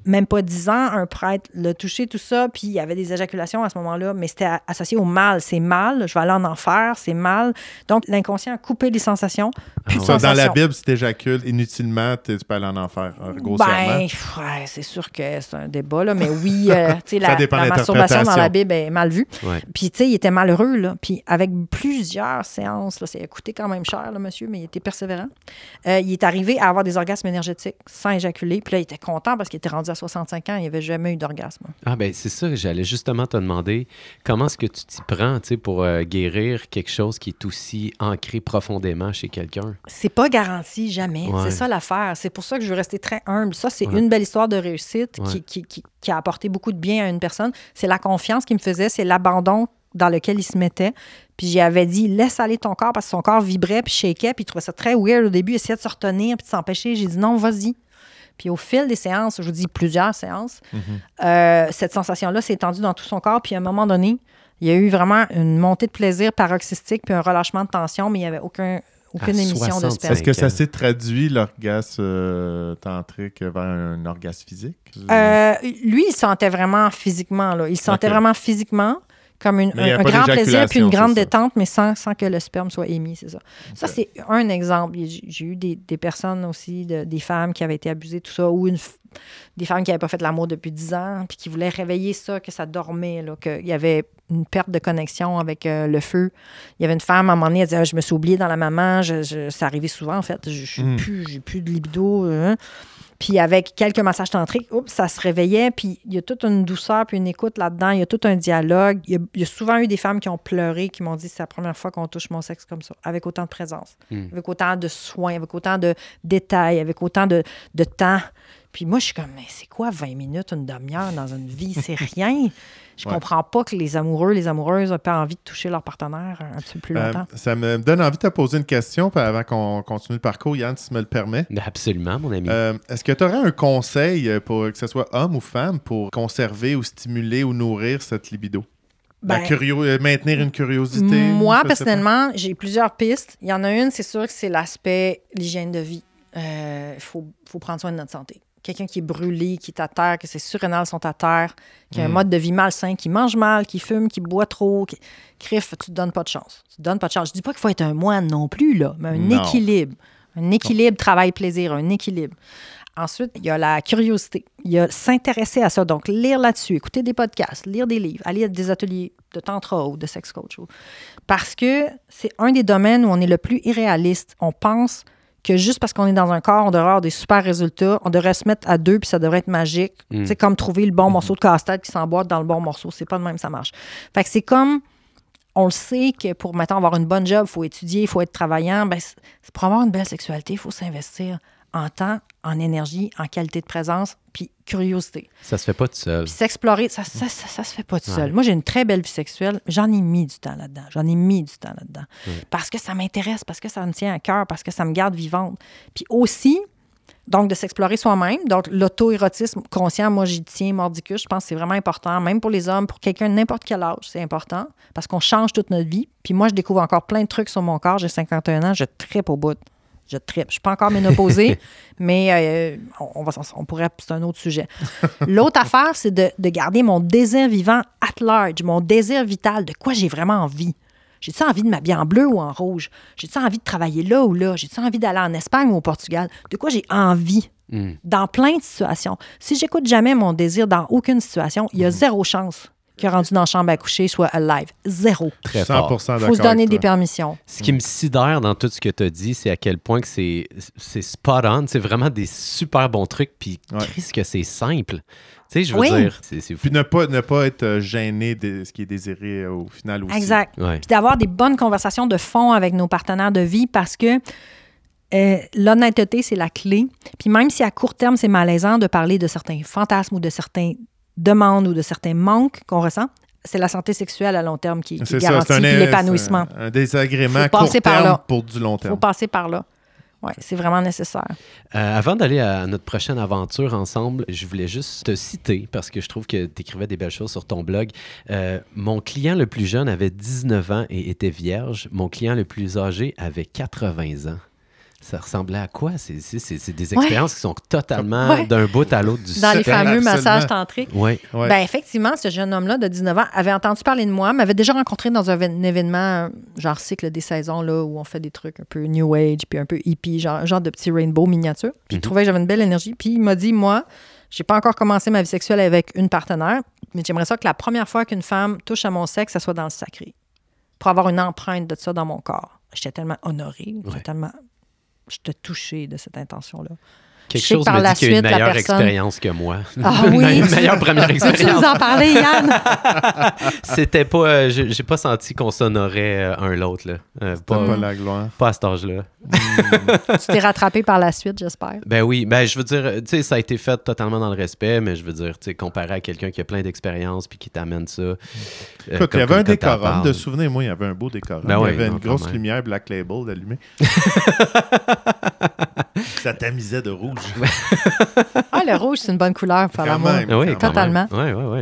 même pas 10 ans, un prêtre l'a touché, tout ça, puis il y avait des éjaculations à ce moment-là, mais c'était associé au mal. C'est mal, je vais aller en enfer, c'est mal. Donc, l'inconscient a coupé les sensations, plus de Ça, dans la. Bible, si tu éjacules inutilement, tu peux aller en enfer, euh, grossièrement. Ben, ouais, c'est sûr que c'est un débat, là, mais oui, euh, tu sais, Ça la, la masturbation dans la Bible est mal vue. Ouais. Puis, tu sais, il était malheureux, là. Puis, avec plusieurs séances, là, ça a coûté quand même cher, là, monsieur, mais il était persévérant. Euh, il est arrivé à avoir des orgasmes énergétiques sans éjaculer. Puis là, il était content parce qu'il était rendu à 65 ans, il n'avait jamais eu d'orgasme. Ah ben c'est ça, j'allais justement te demander comment est-ce que tu t'y prends, tu sais, pour euh, guérir quelque chose qui est aussi ancré profondément chez quelqu'un? C'est pas garanti, jamais. Ouais. C'est ça l'affaire. C'est pour ça que je veux rester très humble. Ça, c'est Ouais. une belle histoire de réussite Ouais. qui, qui- qui- qui a apporté beaucoup de bien à une personne. C'est la confiance qu'il me faisait, c'est l'abandon dans lequel il se mettait. Puis j'y avais dit, laisse aller ton corps parce que son corps vibrait puis shakeait. Puis il trouvait ça très weird au début, essayait de se retenir puis de s'empêcher. J'ai dit, non, vas-y. Puis au fil des séances, je vous dis plusieurs séances, euh, cette sensation-là s'est étendue dans tout son corps. Puis à un moment donné, il y a eu vraiment une montée de plaisir paroxystique puis un relâchement de tension, mais il n'y avait aucun, aucune À émission de 65. sperme. Est-ce que ça s'est traduit, l'orgasme euh, tantrique, vers un orgasme physique? Euh, lui, il sentait vraiment physiquement. Là. Il sentait vraiment physiquement comme une- un, grand plaisir puis une grande détente, mais sans, sans que le sperme soit émis, c'est ça. Ça, c'est un exemple. J'ai eu des, des personnes aussi, de- des femmes qui avaient été abusées, tout ça, ou une, des femmes qui n'avaient pas fait l'amour depuis 10 ans, puis qui voulaient réveiller ça, que ça dormait, qu'il y avait une perte de connexion avec euh, le feu. Il y avait une femme, à un moment donné, elle disait Ah, Je me suis oubliée dans la maman. Je, je- ça arrivait souvent, en fait. Je, suis Mm. plus, j'ai plus de libido. hein. Puis avec quelques massages tantriques, oups, ça se réveillait. Puis il y a toute une douceur, puis une écoute là-dedans. Il y a tout un dialogue. Il y a, il y a souvent eu des femmes qui ont pleuré, qui m'ont dit c'est la première fois qu'on touche mon sexe comme ça, avec autant de présence, Mm. avec autant de soins, avec autant de détails, avec autant de, de temps. Puis moi, je suis comme, mais c'est quoi 20 minutes, une demi-heure dans une vie? C'est rien. Je Ouais. comprends pas que les amoureux, les amoureuses n'ont pas envie de toucher leur partenaire un petit peu plus Euh, longtemps. ça me donne envie de te poser une question avant qu'on continue le parcours, Yann, si tu me le permets. Ben, Absolument, mon ami. Euh, Est-ce que tu aurais un conseil pour que ce soit homme ou femme pour conserver ou stimuler ou nourrir cette libido? Ben, euh, maintenir une curiosité? Moi, personnellement, j'ai plusieurs pistes. Il y en a une, c'est sûr que c'est l'aspect l'hygiène de vie. Il faut, faut prendre soin de notre santé. Quelqu'un qui est brûlé, qui est à terre, que ses surrénales sont à terre, qui a un mode de vie malsain, qui mange mal, qui fume, qui boit trop, qui... Criff, tu te donnes pas de chance. Tu te donnes pas de chance. Je dis pas qu'il faut être un moine non plus, là, mais un Non. équilibre. Un équilibre travail-plaisir, un équilibre. Ensuite, il y a la curiosité. Il y a s'intéresser à ça. Donc, lire là-dessus, écouter des podcasts, lire des livres, aller à des ateliers de tantra ou de sex coach. Parce que c'est un des domaines où on est le plus irréaliste. On pense que juste parce qu'on est dans un corps, on devrait avoir des super résultats. On devrait se mettre à deux, puis ça devrait être magique. C'est comme trouver le bon morceau de casse-tête qui s'emboîte dans le bon morceau. C'est pas de même que ça marche. Fait que c'est comme on le sait que pour maintenant avoir une bonne job, il faut étudier, il faut être travaillant. Ben, pour avoir une belle sexualité, il faut s'investir en temps, en énergie, en qualité de présence, puis curiosité. Ça se fait pas tout seul. Puis s'explorer, ça, ça, ça, ça se fait pas tout seul. Ouais. Moi, j'ai une très belle vie sexuelle. J'en ai mis du temps là-dedans. J'en ai mis du temps là-dedans. Parce que ça m'intéresse, parce que ça me tient à cœur, parce que ça me garde vivante. Puis aussi, donc, de s'explorer soi-même. Donc, l'auto-érotisme conscient, moi, j'y tiens mordicus. Je pense que c'est vraiment important, même pour les hommes, pour quelqu'un de n'importe quel âge, c'est important parce qu'on change toute notre vie. Puis moi, je découvre encore plein de trucs sur mon corps. J'ai 51 ans, je tripe au bout. Je tripe. Je suis pas encore ménopausée, mais euh, on, va, on pourrait, c'est un autre sujet. L'autre affaire, c'est de, de garder mon désir vivant at large, mon désir vital, de quoi j'ai vraiment envie. J'ai-tu envie de m'habiller en bleu ou en rouge? J'ai-tu envie de travailler là ou là? J'ai-tu envie d'aller en Espagne ou au Portugal? De quoi j'ai envie? Hmm. Dans plein de situations. Si j'écoute jamais mon désir dans aucune situation, il y a zéro chance que rendu dans la chambre à coucher soit alive. Zéro. Très fort. 100% Il d'accord. faut se donner des permissions. Ce qui me sidère dans tout ce que tu as dit, c'est à quel point que c'est c'est spot on. C'est vraiment des super bons trucs. Puis, Ouais. Chris, que c'est simple. Tu sais, je veux Oui. dire, c'est c'est fou. Puis ne pas, ne pas être euh, gêné de ce qui est désiré euh, au final aussi. Exact. Ouais. Puis d'avoir des bonnes conversations de fond avec nos partenaires de vie parce que euh, l'honnêteté, c'est la clé. Puis même si à court terme, c'est malaisant de parler de certains fantasmes ou de certaines demandes ou de certains manques qu'on ressent, c'est la santé sexuelle à long terme qui, qui garantit l'épanouissement. un, un désagrément Faut court passer par terme là. pour du long Il terme. faut passer par là. Oui, c'est vraiment nécessaire. Euh, avant d'aller à notre prochaine aventure ensemble, je voulais juste te citer parce que je trouve que tu écrivais des belles choses sur ton blog. Euh, mon client le plus jeune avait 19 ans et était vierge. Mon client le plus âgé avait 80 ans. Ça ressemblait à quoi? C'est des expériences qui sont totalement Ouais. d'un bout à l'autre du Dans les fameux absolument. massages tantriques. Oui. Ouais. Ben effectivement, ce jeune homme-là de 19 ans avait entendu parler de moi, m'avait déjà rencontré dans un, vé- un événement genre cycle des saisons là où on fait des trucs un peu new age puis un peu hippie, genre, genre de petit rainbow miniature. Puis il trouvait que j'avais une belle énergie, puis il m'a dit moi, j'ai pas encore commencé ma vie sexuelle avec une partenaire, mais j'aimerais ça que la première fois qu'une femme touche à mon sexe, ça soit dans le sacré. Pour avoir une empreinte de ça dans mon corps. J'étais tellement honorée, j'étais Ouais. Tellement j'étais touchée de cette intention-là. Quelque Je sais que chose par me la dit qu'il y a une la meilleure personne- expérience que moi. Ah une oui? me- meilleure première Veux-tu expérience. nous en parler, Yann? C'était pas. euh, j'ai j'ai pas senti qu'on s'honorait euh, un l'autre, là. Euh, pas, pas la gloire. pas à cet âge-là. tu t'es rattrapé par la suite, j'espère. Ben oui, ben je veux dire, tu sais, ça a été fait totalement dans le respect, mais je veux dire, tu sais, comparé à quelqu'un qui a plein d'expérience puis qui t'amène ça. euh, Écoute, il y avait un décorum. De souvenir, moi, il y avait un beau décorum. Ben il y avait une grosse même. lumière Black Label allumée. ça tamisait de rouge. Ah, le rouge, c'est une bonne couleur pour l'amour. oui, Totalement. Oui, oui, oui.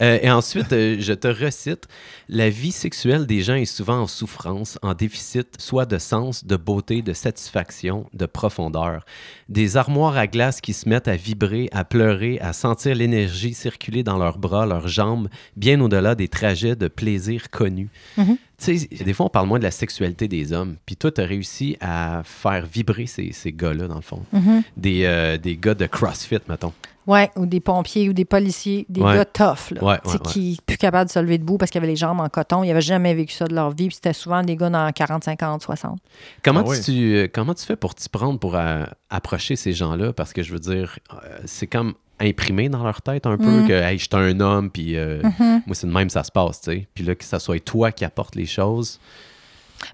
Euh, et ensuite, euh, je te recite La vie sexuelle des gens est souvent en souffrance, en déficit, soit de sens, de beauté, de satisfaction, de profondeur. Des armoires à glace qui se mettent à vibrer, à pleurer, à sentir l'énergie circuler dans leurs bras, leurs jambes, bien au-delà des trajets de plaisir connus. Mhm. Sais, des fois, on parle moins de la sexualité des hommes. Puis toi, tu as réussi à faire vibrer ces, ces gars-là, dans le fond. Mhm. Des, euh, des gars de CrossFit, mettons. Ouais, ou des pompiers ou des policiers, des Ouais. gars tough, là, Ouais, tu sais, ouais, qui plus capables de se lever debout parce qu'ils avaient les jambes en coton. Ils n'avaient jamais vécu ça de leur vie. Puis c'était souvent des gars dans 40, 50, 60. Comment, Ah oui. tu, euh, comment tu fais pour t'y prendre pour euh, approcher ces gens-là? Parce que je veux dire, euh, c'est comme imprimé dans leur tête un peu Mhm. que hey, je suis un homme, puis euh, Mhm. moi, c'est de même ça se passe, tu sais. Puis là, que ça soit toi qui apporte les choses.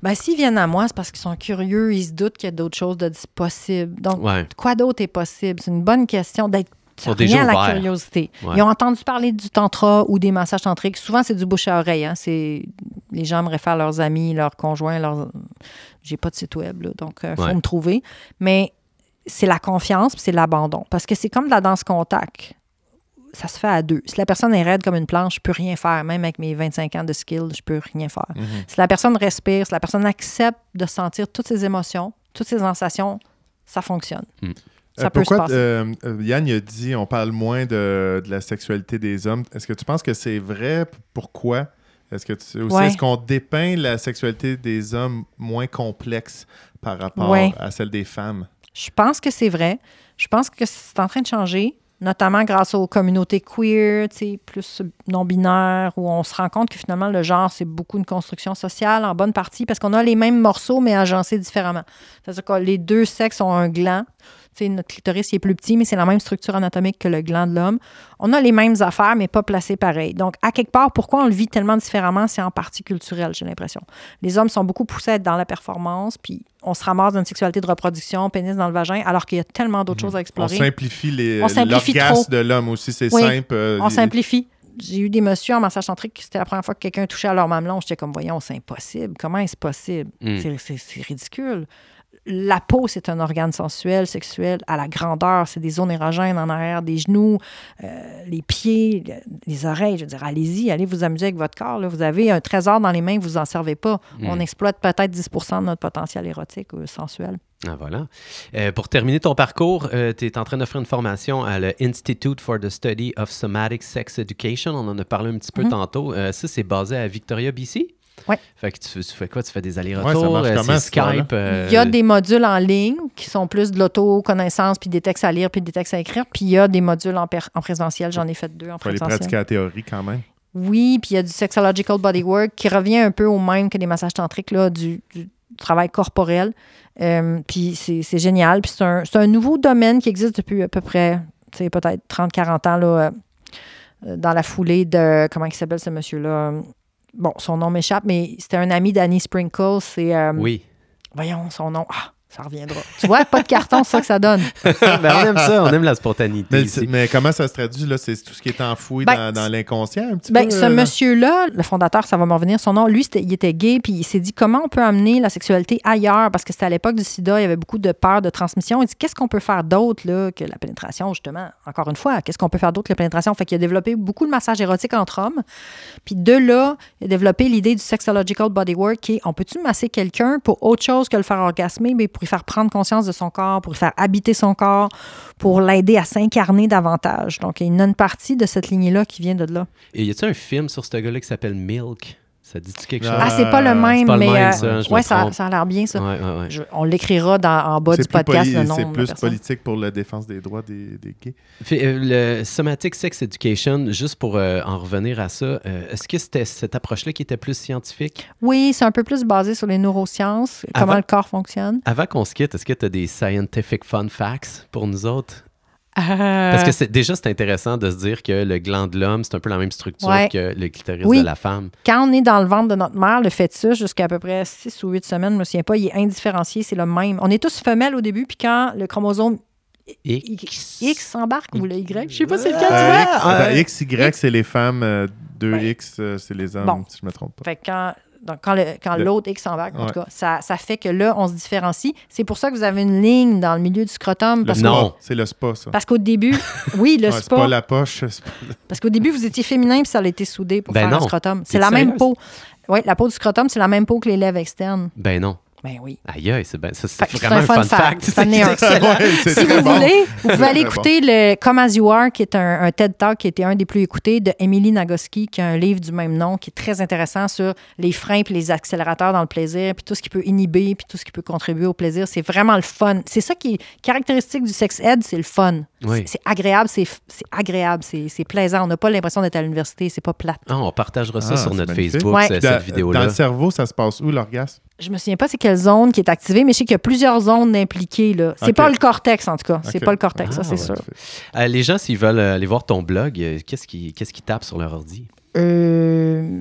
Ben, s'ils viennent à moi, c'est parce qu'ils sont curieux, ils se doutent qu'il y a d'autres choses de possibles. Donc, Ouais. quoi d'autre est possible? C'est une bonne question d'être sont rien déjà à la ouverts. curiosité. Ouais. Ils ont entendu parler du tantra ou des massages tantriques. Souvent, c'est du bouche à oreille. hein. C'est les gens me réfèrent leurs amis, leurs conjoints, leurs. J'ai pas de site web, là, donc il faut Ouais. me trouver. Mais c'est la confiance, puis c'est l'abandon, parce que c'est comme de la danse contact. Ça se fait à deux. Si la personne est raide comme une planche, je peux rien faire. Même avec mes 25 ans de skill, je peux rien faire. Mhm. Si la personne respire, si la personne accepte de sentir toutes ses émotions, toutes ses sensations, ça fonctionne. ça Euh, peut se pourquoi, passer. euh, euh, Yann a dit on parle moins de, de la sexualité des hommes. Est-ce que tu penses que c'est vrai? Pourquoi? Est-ce que tu, aussi, Ouais. est-ce qu'on dépeint la sexualité des hommes moins complexe par rapport Ouais. à celle des femmes? Je pense que c'est vrai. Je pense que c'est en train de changer, notamment grâce aux communautés queer, plus non-binaires, où on se rend compte que finalement, le genre, c'est beaucoup une construction sociale en bonne partie, parce qu'on a les mêmes morceaux, mais agencés différemment. C'est-à-dire que les deux sexes ont un gland. Tu sais, notre clitoris il est plus petit, mais c'est la même structure anatomique que le gland de l'homme. On a les mêmes affaires, mais pas placées pareil. Donc, à quelque part, pourquoi on le vit tellement différemment, c'est en partie culturel, j'ai l'impression. Les hommes sont beaucoup poussés à être dans la performance, puis on se ramasse dans une sexualité de reproduction, pénis dans le vagin, alors qu'il y a tellement d'autres choses à On explorer. simplifie les- On simplifie l'orgasme trop. de l'homme aussi. C'est Oui, simple. euh, On il- simplifie. J'ai eu des messieurs en massage centrique, c'était la première fois que quelqu'un touchait à leur mamelon. J'étais comme, voyons, c'est impossible. Comment est-ce possible? Mm. C'est ridicule. La peau, c'est un organe sensuel, sexuel, à la grandeur. C'est des zones érogènes en arrière des genoux, euh, les pieds, le- les oreilles. Je veux dire, allez-y, allez vous amuser avec votre corps. là. Vous avez un trésor dans les mains, vous en servez pas. Mm. On exploite peut-être 10% de notre potentiel érotique ou sensuel. Ah, voilà. Euh, pour terminer ton parcours, tu es en train d'offrir une formation à l'Institute for the Study of Somatic Sex Education. On en a parlé un petit peu Mhm. tantôt. Euh, ça, c'est basé à Victoria, BC? Ouais. Fait que tu, tu fais quoi? Tu fais des Ouais, ça allers-retours? marche euh? Skype? euh, Il y a des modules en ligne qui sont plus de l'auto-connaissance, puis des textes à lire, puis des textes à écrire. Puis il y a des modules en, en présentiel. J'en ai fait deux en faut aller présentiel. pratiquer la théorie quand même. Oui, puis il y a du sexological bodywork qui revient un peu au même que des massages tantriques, là, du, du travail corporel. Euh, puis c'est c'est génial. Puis c'est un, c'est un nouveau domaine qui existe depuis à peu près, tu sais, peut-être 30-40 ans, là, euh, dans la foulée de, comment il s'appelle ce monsieur-là? Bon, son nom m'échappe, mais c'était un ami d'Annie Sprinkle. C'est, euh, Oui. voyons, son nom. Ah, ça reviendra. Tu vois, pas de carton, c'est ça que ça donne. Ben, on aime ça, on aime la spontanéité. Mais, ici. c'est- mais comment ça se traduit? là? C'est tout ce qui est enfoui Ben, dans, dans l'inconscient un petit Ben, peu? ce euh, monsieur-là, le fondateur, ça va me revenir, son nom, lui, il était gay, puis il s'est dit comment on peut amener la sexualité ailleurs, parce que c'était à l'époque du sida, il y avait beaucoup de peur de transmission. Il dit qu'est-ce qu'on peut faire d'autre là, que la pénétration, justement? Encore une fois, qu'est-ce qu'on peut faire d'autre que la pénétration? Fait qu'il a développé beaucoup de massages érotiques entre hommes. Puis de là, il a développé l'idée du sexological bodywork, qui est on peut-tu masser quelqu'un pour autre chose que le faire orgasmer, mais pour lui faire prendre conscience de son corps, pour lui faire habiter son corps, pour l'aider à s'incarner davantage. Donc, il y a une partie de cette lignée-là qui vient de là. Et y a-t-il un film sur ce gars-là qui s'appelle Milk? Ça dit-tu quelque chose? Ah, Ah, c'est pas le même, pas le mais. même, euh, ça, je ouais, ça, ça a l'air bien, ça. Ouais, ouais, ouais. Je- on l'écrira dans- en bas du podcast, poli- le nom C'est de la plus politique pour la défense des droits des, des gays. Fait, euh, le Somatic Sex Education, juste pour euh, en revenir à ça, euh, est-ce que c'était cette approche-là qui était plus scientifique? Oui, c'est un peu plus basé sur les neurosciences, Avant- comment le corps fonctionne. Avant qu'on se quitte, est-ce que tu as des scientific fun facts pour nous autres? Parce Euh, que c'est, déjà, c'est intéressant de se dire que le gland de l'homme, c'est un peu la même structure Ouais. que le clitoris Oui. de la femme. Quand on est dans le ventre de notre mère, le fœtus, jusqu'à à peu près 6 ou 8 semaines, je ne me souviens pas, il est indifférencié, c'est le même. On est tous femelles au début, puis quand le chromosome X. X s'embarque, ou le Y, je sais pas c'est lequel, tu Euh, vois. X- attends, ouais. XY, c'est les femmes. euh, 2X, euh, c'est les hommes, Bon. si je me trompe pas. Fait que quand, donc quand, le- quand Le- l'autre X s'embarque, en Ouais. tout cas, ça, ça fait que là, on se différencie. C'est pour ça que vous avez une ligne dans le milieu du scrotum. Le Parce, spa, Non. C'est le spa, ça. parce qu'au début, oui, le Ouais, c'est spa, pas la poche. c'est pas- Parce qu'au début, vous étiez féminin puis ça a été soudé pour Ben faire non. un scrotum. C'est T'es la même peau. Oui, la peau du scrotum, c'est la même peau que les lèvres externes. Ben non. Ben oui. Aïe, aïe, c'est, ben, vraiment un fun, fact. fact. C'est Si vous bon. voulez, vous pouvez aller écouter le Come As You Are, qui est un, un TED Talk qui a été un des plus écoutés, de Emily Nagoski, qui a un livre du même nom, qui est très intéressant sur les freins puis les accélérateurs dans le plaisir, puis tout ce qui peut inhiber, puis tout ce qui peut contribuer au plaisir. C'est vraiment le fun. C'est ça qui est caractéristique du sex ed, c'est le fun. Oui. C'est- agréable, c'est agréable, c'est plaisant. On n'a pas l'impression d'être à l'université, c'est pas plate. Ah, on partagera ça Ah, sur notre magnifique. Facebook, Ouais. cette Dans, dans vidéo-là. le cerveau, ça se passe où, l'orgasme? Je me souviens pas c'est quelle zone qui est activée, mais je sais qu'il y a plusieurs zones impliquées. là. C'est pas le cortex, en tout cas. C'est pas le cortex, ça, Ah, c'est ouais. sûr. Euh, les gens, s'ils veulent euh, aller voir ton blog, euh, qu'est-ce qu'ils qu'est-ce qu'ils tapent sur leur ordi? Euh,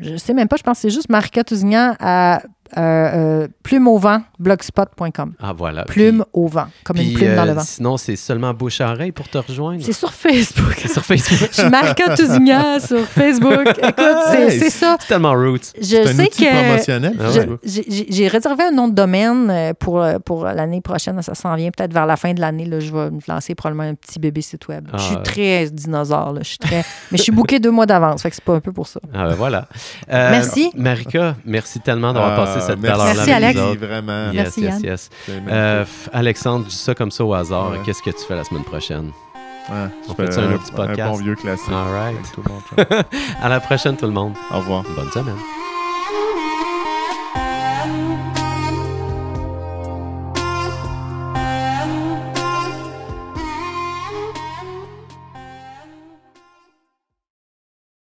je sais même pas, je pense que c'est juste Marika Tousignan à euh, euh, plume au vent, blogspot.com. Ah, voilà. Plume au vent, comme Puis, une plume dans euh, le vent. Sinon, c'est seulement bouche à oreille pour te rejoindre. C'est sur Facebook. C'est sur Facebook. Je Tousignan sur Facebook. Écoute, c'est Hey, c'est ça. c'est tellement roots. Je C'est un sais outil que. promotionnel. Ah. J'ai réservé un nom de domaine euh, pour, pour l'année prochaine. Ça s'en vient peut-être vers la fin de l'année. là, Je vais me lancer probablement un petit bébé site web. Je suis Ah. très dinosaure. là, Je suis très... Mais je suis booké deux mois d'avance. Fait que c'est pas un peu pour ça. Ah, ben voilà. Euh, Merci. Marika, merci tellement d'avoir Ah, passé cette avec Alex. nous Oui, autres. vraiment. Yes, Merci, yes, yes. Euh, Alexandre, dis ça comme ça au hasard. Ouais. Qu'est-ce que tu fais la semaine prochaine? Ouais, on fait un autre petit Un podcast? bon vieux classique. All right. Avec tout le monde. À la prochaine, tout le monde. Au revoir. Bonne semaine.